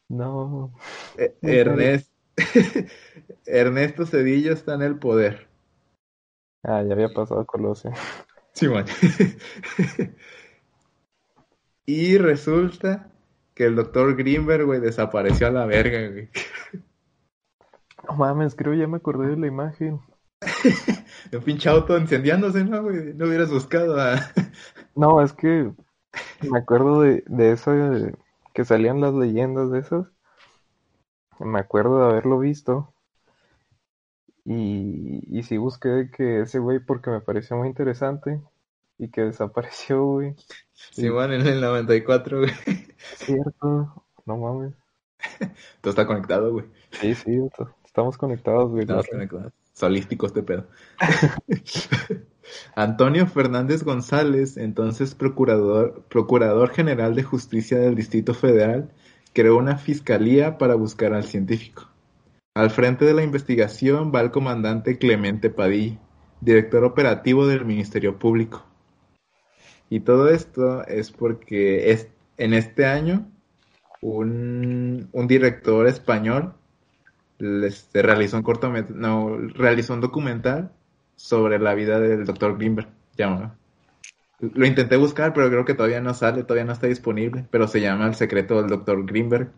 No, Eh. Ernest... Ernesto Cedillo está en el poder. ah, ya había pasado Colosio. Simón. y resulta que el doctor Greenberg, güey, desapareció a la verga, güey. No mames, creo ya me acordé de la imagen. Un pinche auto encendiéndose, ¿no, güey? No hubieras buscado a... No, es que me acuerdo de, de eso, de- que salían las leyendas de esas. Me acuerdo de haberlo visto. Y, y sí busqué que ese güey porque me pareció muy interesante y que desapareció, güey. Simón en el 94, güey. Cierto, no mames. Todo está conectado, güey. Sí, sí, estamos conectados, güey. Estamos conectados. Solístico este pedo. Antonio Fernández González, entonces procurador, procurador general de justicia del Distrito Federal, creó una fiscalía para buscar al científico. Al frente de la investigación va el comandante Clemente Padilla, director operativo del Ministerio Público. Y todo esto es porque es, en este año un, un director español este, realizó un cortomet no, realizó un documental sobre la vida del doctor Greenberg. Lo intenté buscar, pero creo que todavía no sale, todavía no está disponible, pero se llama El secreto del doctor Greenberg,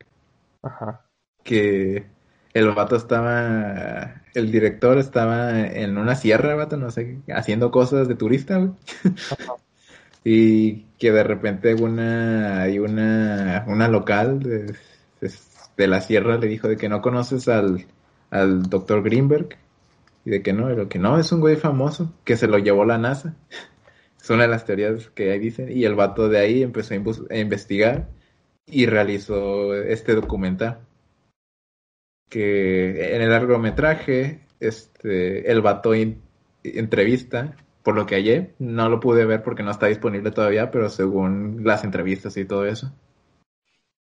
Ajá. que el vato estaba, el director estaba en una sierra, vato, no sé, haciendo cosas de turista, güey. y que de repente una, hay una, una local de, de, la sierra le dijo de que no conoces al, al doctor Greenberg y de que no, pero que no, es un güey famoso, que se lo llevó la NASA. Es una de las teorías que ahí dicen. Y el vato de ahí empezó a, investigar y realizó este documental. Que en el largometraje, este, el vato entrevista, por lo que hallé, no lo pude ver porque no está disponible todavía, pero según las entrevistas y todo eso.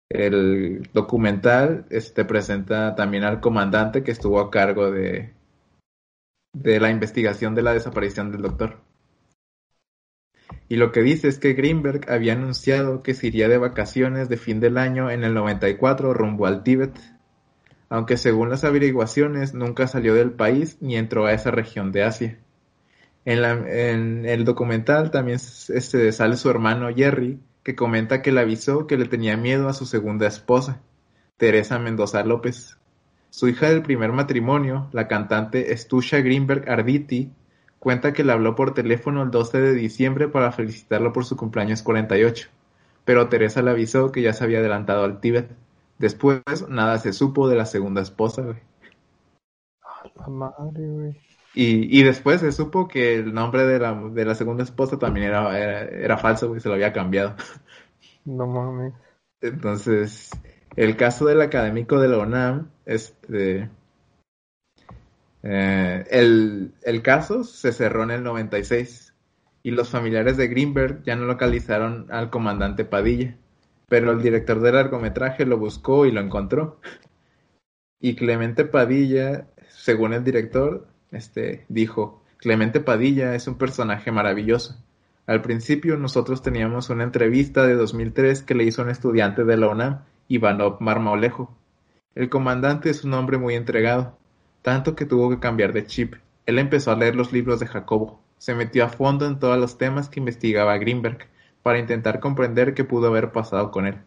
El documental este, presenta también al comandante que estuvo a cargo de, de la investigación de la desaparición del doctor. Y lo que dice es que Greenberg había anunciado que se iría de vacaciones de fin del año en el 94 rumbo al Tíbet, aunque según las averiguaciones nunca salió del país ni entró a esa región de Asia. En, el documental también este, sale su hermano Jerry, que comenta que le avisó que le tenía miedo a su segunda esposa, Teresa Mendoza López, su hija del primer matrimonio, la cantante Stusha Greenberg Arditi, cuenta que le habló por teléfono el 12 de diciembre para felicitarlo por su cumpleaños 48, pero Teresa le avisó que ya se había adelantado al Tíbet. Después, nada se supo de la segunda esposa, güey. la madre, güey. Y, y, después se supo que el nombre de la, de la segunda esposa también era, era, era falso, güey, se lo había cambiado. No mames. Entonces, el caso del académico de la UNAM, este, eh, el, el, caso se cerró en el 96 y los familiares de Greenberg ya no localizaron al comandante Padilla, pero el director del largometraje lo buscó y lo encontró. Y Clemente Padilla, según el director, este, dijo, Clemente Padilla es un personaje maravilloso. Al principio nosotros teníamos una entrevista de 2003 que le hizo un estudiante de la UNAM Ivanov Marmolejo. El comandante es un hombre muy entregado, tanto que tuvo que cambiar de chip. Él empezó a leer los libros de Jacobo, se metió a fondo en todos los temas que investigaba Greenberg para intentar comprender qué pudo haber pasado con él.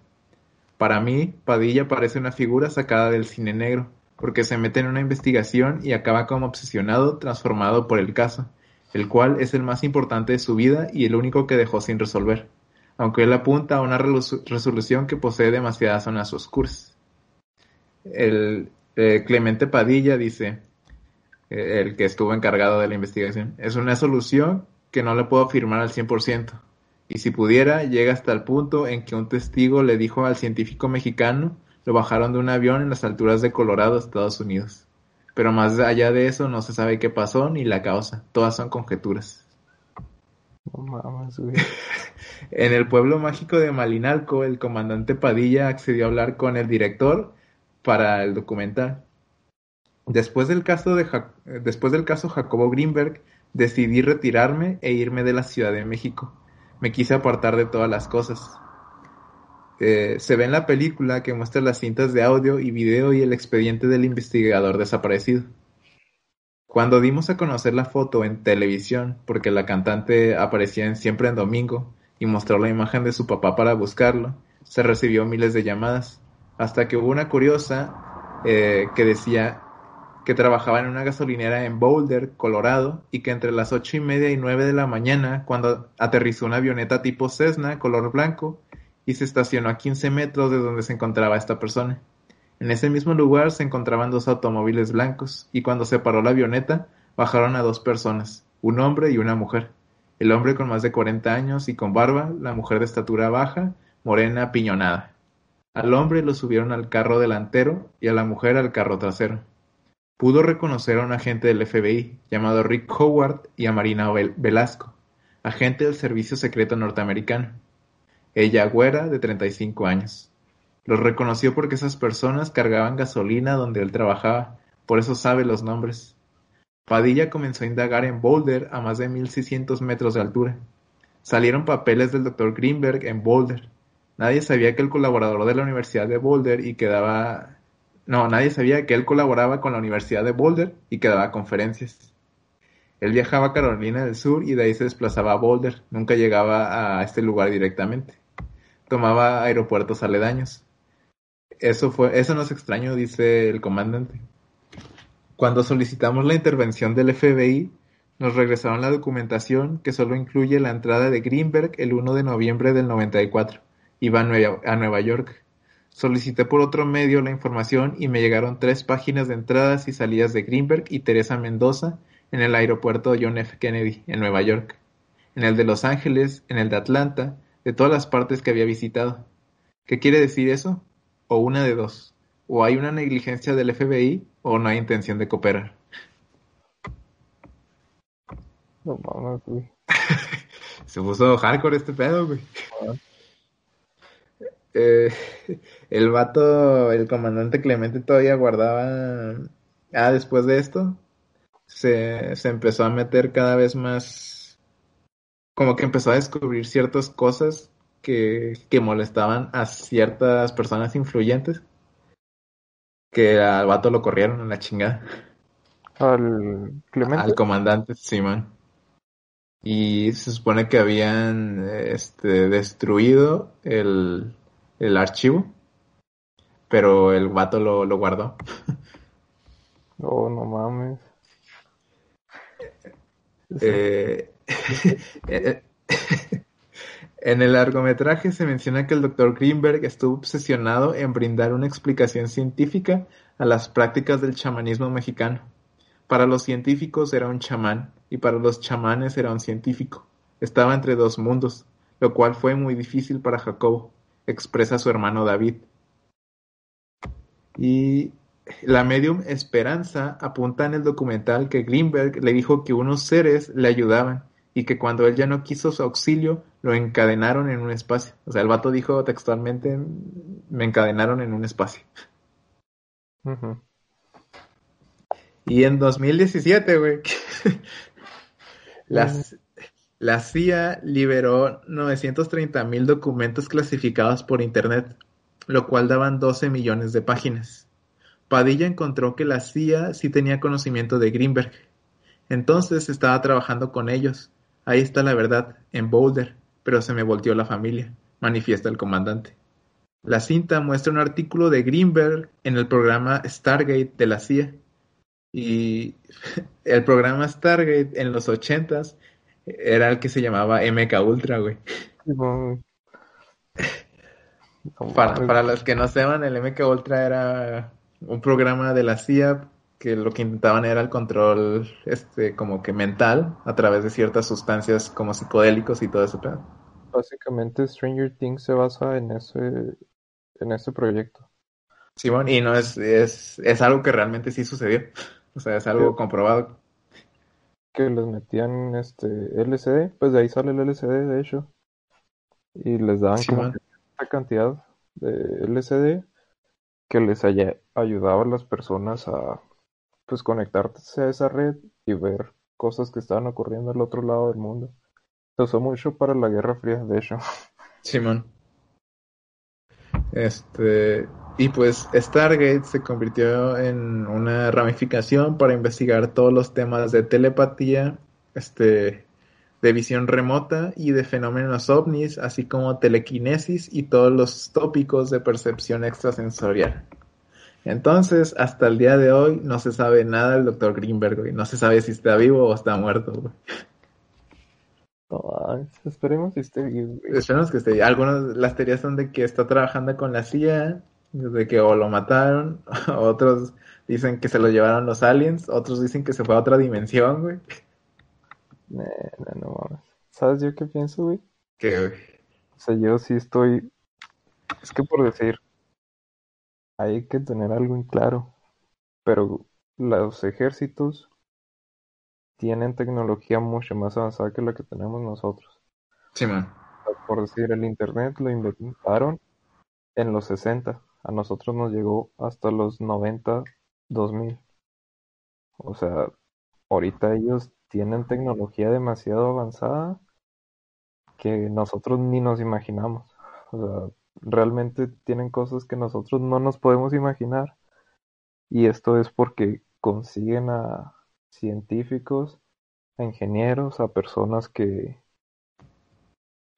Para mí, Padilla parece una figura sacada del cine negro, porque se mete en una investigación y acaba como obsesionado, transformado por el caso, el cual es el más importante de su vida y el único que dejó sin resolver aunque él apunta a una resolución que posee demasiadas zonas oscuras. El eh, Clemente Padilla dice, eh, el que estuvo encargado de la investigación, es una solución que no le puedo afirmar al 100%, y si pudiera, llega hasta el punto en que un testigo le dijo al científico mexicano, lo bajaron de un avión en las alturas de Colorado, Estados Unidos. Pero más allá de eso no se sabe qué pasó ni la causa, todas son conjeturas. en el pueblo mágico de Malinalco, el comandante Padilla accedió a hablar con el director para el documental. Después del caso, de Después del caso Jacobo Greenberg, decidí retirarme e irme de la Ciudad de México. Me quise apartar de todas las cosas. Se ve en la película que muestra las cintas de audio y video y el expediente del investigador desaparecido. Cuando dimos a conocer la foto en televisión, porque la cantante aparecía Siempre en Domingo y mostró la imagen de su papá para buscarlo, se recibió miles de llamadas, hasta que hubo una curiosa eh, que decía que trabajaba en una gasolinera en Boulder, Colorado, y que entre las ocho y media y nueve de la mañana, cuando aterrizó una avioneta tipo Cessna color blanco y se estacionó a 15 metros de donde se encontraba esta persona. En ese mismo lugar se encontraban dos automóviles blancos, y cuando se paró la avioneta, bajaron a dos personas, un hombre y una mujer. El hombre con más de cuarenta años y con barba, la mujer de estatura baja, morena, piñonada. Al hombre lo subieron al carro delantero y a la mujer al carro trasero. Pudo reconocer a un agente del FBI llamado Rick Howard y a Marina Velasco, agente del Servicio Secreto Norteamericano. Ella güera de 35 años. Los reconoció porque esas personas cargaban gasolina donde él trabajaba, por eso sabe los nombres. Padilla comenzó a indagar en Boulder a más de 1600 metros de altura. Salieron papeles del Dr. Greenberg en Boulder. Nadie sabía que el colaborador de la Universidad de Boulder y quedaba... No, nadie sabía que él colaboraba con la Universidad de Boulder y que daba conferencias. Él viajaba a Carolina del Sur y de ahí se desplazaba a Boulder. Nunca llegaba a este lugar directamente. Tomaba aeropuertos aledaños. Eso fue, eso no es extraño, dice el comandante. Cuando solicitamos la intervención del FBI, nos regresaron la documentación que solo incluye la entrada de Greenberg el 1 de noviembre del 94. Iba a Nueva, a Nueva York. Solicité por otro medio la información y me llegaron tres páginas de entradas y salidas de Greenberg y Teresa Mendoza en el aeropuerto John F. Kennedy, en Nueva York, en el de Los Ángeles, en el de Atlanta, de todas las partes que había visitado. ¿Qué quiere decir eso? O una de dos. O hay una negligencia del FBI o no hay intención de cooperar. No mames, güey. Se puso hardcore este pedo, güey. Eh, el vato, el comandante Clemente todavía guardaba... Ah, después de esto, se, se empezó a meter cada vez más... Como que empezó a descubrir ciertas cosas que, que molestaban a ciertas personas influyentes. Que al vato lo corrieron en la chingada. Al Clemente. Al comandante, Simón. Y se supone que habían este, destruido el, el archivo, pero el vato lo, lo guardó. Oh, no mames. Eh, en el largometraje se menciona que el Dr. Greenberg estuvo obsesionado en brindar una explicación científica a las prácticas del chamanismo mexicano. Para los científicos era un chamán y para los chamanes era un científico. Estaba entre dos mundos, lo cual fue muy difícil para Jacobo, expresa su hermano David. Y la medium Esperanza apunta en el documental que Greenberg le dijo que unos seres le ayudaban y que cuando él ya no quiso su auxilio, lo encadenaron en un espacio. O sea, el vato dijo textualmente, me encadenaron en un espacio. Y en 2017, güey, las, la CIA liberó 930 mil documentos clasificados por Internet, lo cual daban 12 millones de páginas. Padilla encontró que la CIA sí tenía conocimiento de Greenberg. Entonces estaba trabajando con ellos. Ahí está la verdad, en Boulder, pero se me volteó la familia, manifiesta el comandante. La cinta muestra un artículo de Greenberg en el programa Stargate de la CIA. Y el programa Stargate en los ochentas era el que se llamaba MK Ultra, güey. No, no Para, para los que no sepan, el MK Ultra era un programa de la CIA que lo que intentaban era el control este como que mental a través de ciertas sustancias como psicodélicos y todo eso. Básicamente Stranger Things se basa en ese, en ese proyecto. Simón, y no es, es, es algo que realmente sí sucedió. O sea, es algo Sí. comprobado. Que les metían este LSD, pues de ahí sale el LSD de hecho. Y les daban como que cierta cantidad de LSD que les haya- ayudaba a las personas a pues conectarse a esa red y ver cosas que estaban ocurriendo al otro lado del mundo. Se usó mucho para la Guerra Fría, de hecho. Simón. Este, y pues Stargate se convirtió en una ramificación para investigar todos los temas de telepatía, este, de visión remota y de fenómenos ovnis, así como telequinesis y todos los tópicos de percepción extrasensorial. Entonces, hasta el día de hoy no se sabe nada del Dr. Greenberg, güey. No se sabe si está vivo o está muerto, güey. No, esperemos que esté güey. Esperemos que esté. Algunas, las teorías son de que está trabajando con la CIA, de que o lo mataron, otros dicen que se lo llevaron los aliens, otros dicen que se fue a otra dimensión, güey. Nah, nah, no mames. ¿Sabes yo qué pienso, güey? Que, güey. O sea, yo sí estoy. Es que por decir, hay que tener algo en claro. Pero los ejércitos tienen tecnología mucho más avanzada que la que tenemos nosotros. Sí, man. Por decir, el internet lo inventaron en los 60. A nosotros nos llegó hasta los 90, 2000. O sea, ahorita ellos tienen tecnología demasiado avanzada que nosotros ni nos imaginamos. O sea, realmente tienen cosas que nosotros no nos podemos imaginar. Y esto es porque consiguen a científicos, a ingenieros, a personas que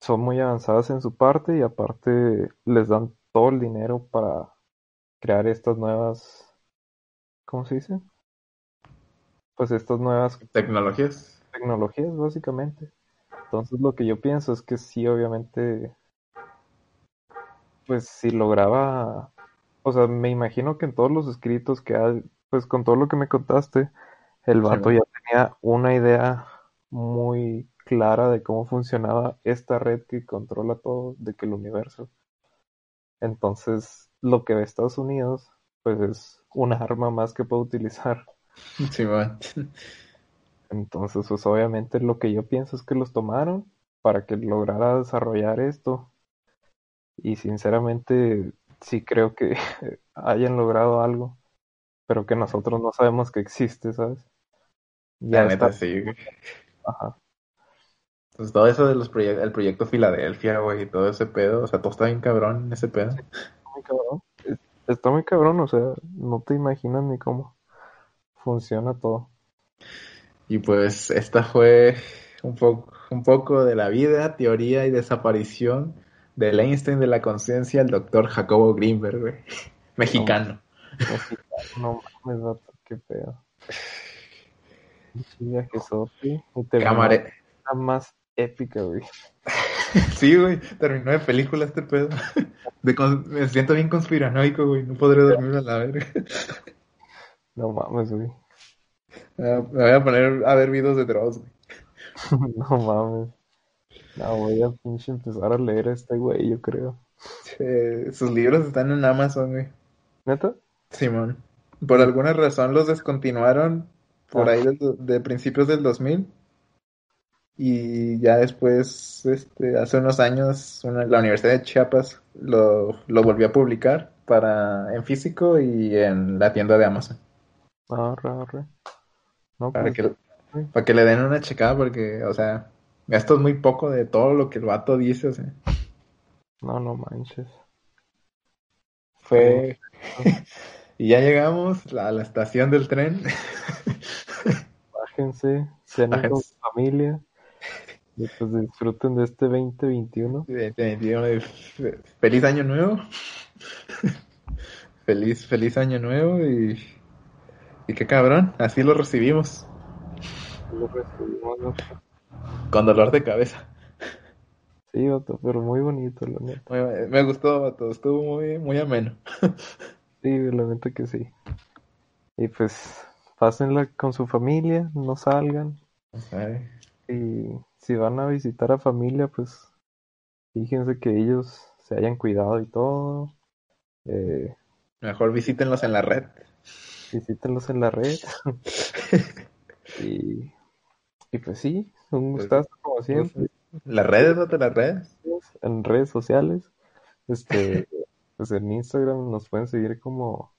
son muy avanzadas en su parte y aparte les dan todo el dinero para crear estas nuevas, ¿cómo se dice? Pues estas nuevas Tecnologías. tecnologías, básicamente. Entonces lo que yo pienso es que sí, obviamente, pues si lograba, o sea, me imagino que en todos los escritos que hay, pues con todo lo que me contaste, el vato Sí. ya tenía una idea muy clara de cómo funcionaba esta red que controla todo, de que el universo. Entonces, lo que ve Estados Unidos, pues es un arma más que puede utilizar. Simón. Entonces, pues obviamente lo que yo pienso es que los tomaron para que lograra desarrollar esto. Y sinceramente, sí creo que hayan logrado algo, pero que nosotros no sabemos que existe, ¿sabes? La Ya neta, está. sí. Ajá. Pues todo eso de los proyectos, el proyecto Filadelfia, güey, y todo ese pedo, o sea, todo está bien cabrón en ese pedo. muy cabrón. Es- Está muy cabrón, o sea, no te imaginas ni cómo funciona todo. Y pues esta fue un poco, un poco de la vida, teoría y desaparición del Einstein de la conciencia, el doctor Jacobo Greenberg, güey. Mexicano. No mames, vato, qué pedo. Camare... más épica, güey. Sí, güey, terminó de película este pedo. De con- Me siento bien conspiranoico, güey, no podré dormir a la verga. No mames, güey. Ah, Me voy a poner a ver videos de Dross, güey. No mames. No, voy a pinche empezar a leer a este güey, yo creo. Eh, sus libros están en Amazon, güey. ¿Neta? Simón. Por alguna razón los descontinuaron por Ah. ahí do- de, principios del 2000. Y ya después, este, hace unos años, una- la Universidad de Chiapas lo, lo volvió a publicar para, en físico y en la tienda de Amazon. Arre, arre. No, Para pues, que, para que le den una checada porque, o sea, esto es muy poco de todo lo que el vato dice, o sea. no, no manches. Fue... y ya llegamos a la estación del tren. Bájense, con su familia. Y pues disfruten de este 2021. Definitivamente, fe- Feliz año nuevo. Feliz, feliz año nuevo y, y qué cabrón, así lo recibimos, Lo recibimos, ¿no? con dolor de cabeza. Sí, vato, pero muy bonito, la neta. Me gustó, vato, estuvo muy, muy ameno. Sí, la neta que sí. Y pues, pásenla con su familia, no salgan. Ay, Y si van a visitar a familia, pues fíjense que ellos se hayan cuidado y todo. Eh, Mejor visítenlos en la red. visítenlos en la red. y, y pues sí, un gustazo como siempre. Las redes, vato, las redes. En redes sociales. Este, pues en Instagram nos pueden seguir como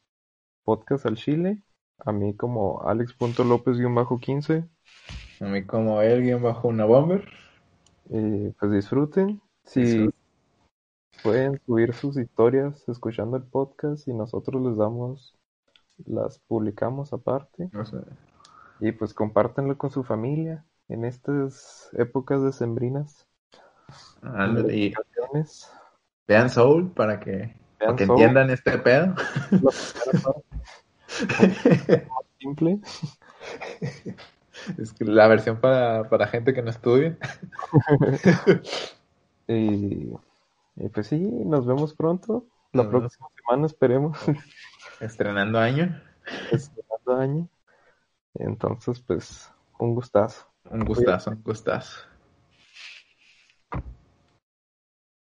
Podcast al Chile. A mí como alex.lopez-15. A mí como él, guion bajo una bomber. Y pues disfruten. Si pueden subir sus historias escuchando el podcast y nosotros les damos, las publicamos aparte. No sé. Y pues compártanlo con su familia en estas épocas decembrinas. Y vean Soul para que, para que entiendan este pedo. simple. Es que la versión para, para gente que no estudia. Y, y pues sí, nos vemos pronto. La Nos vemos. próxima semana esperemos. Estrenando año. Estrenando año. Entonces, pues, un gustazo. Un gustazo, un gustazo.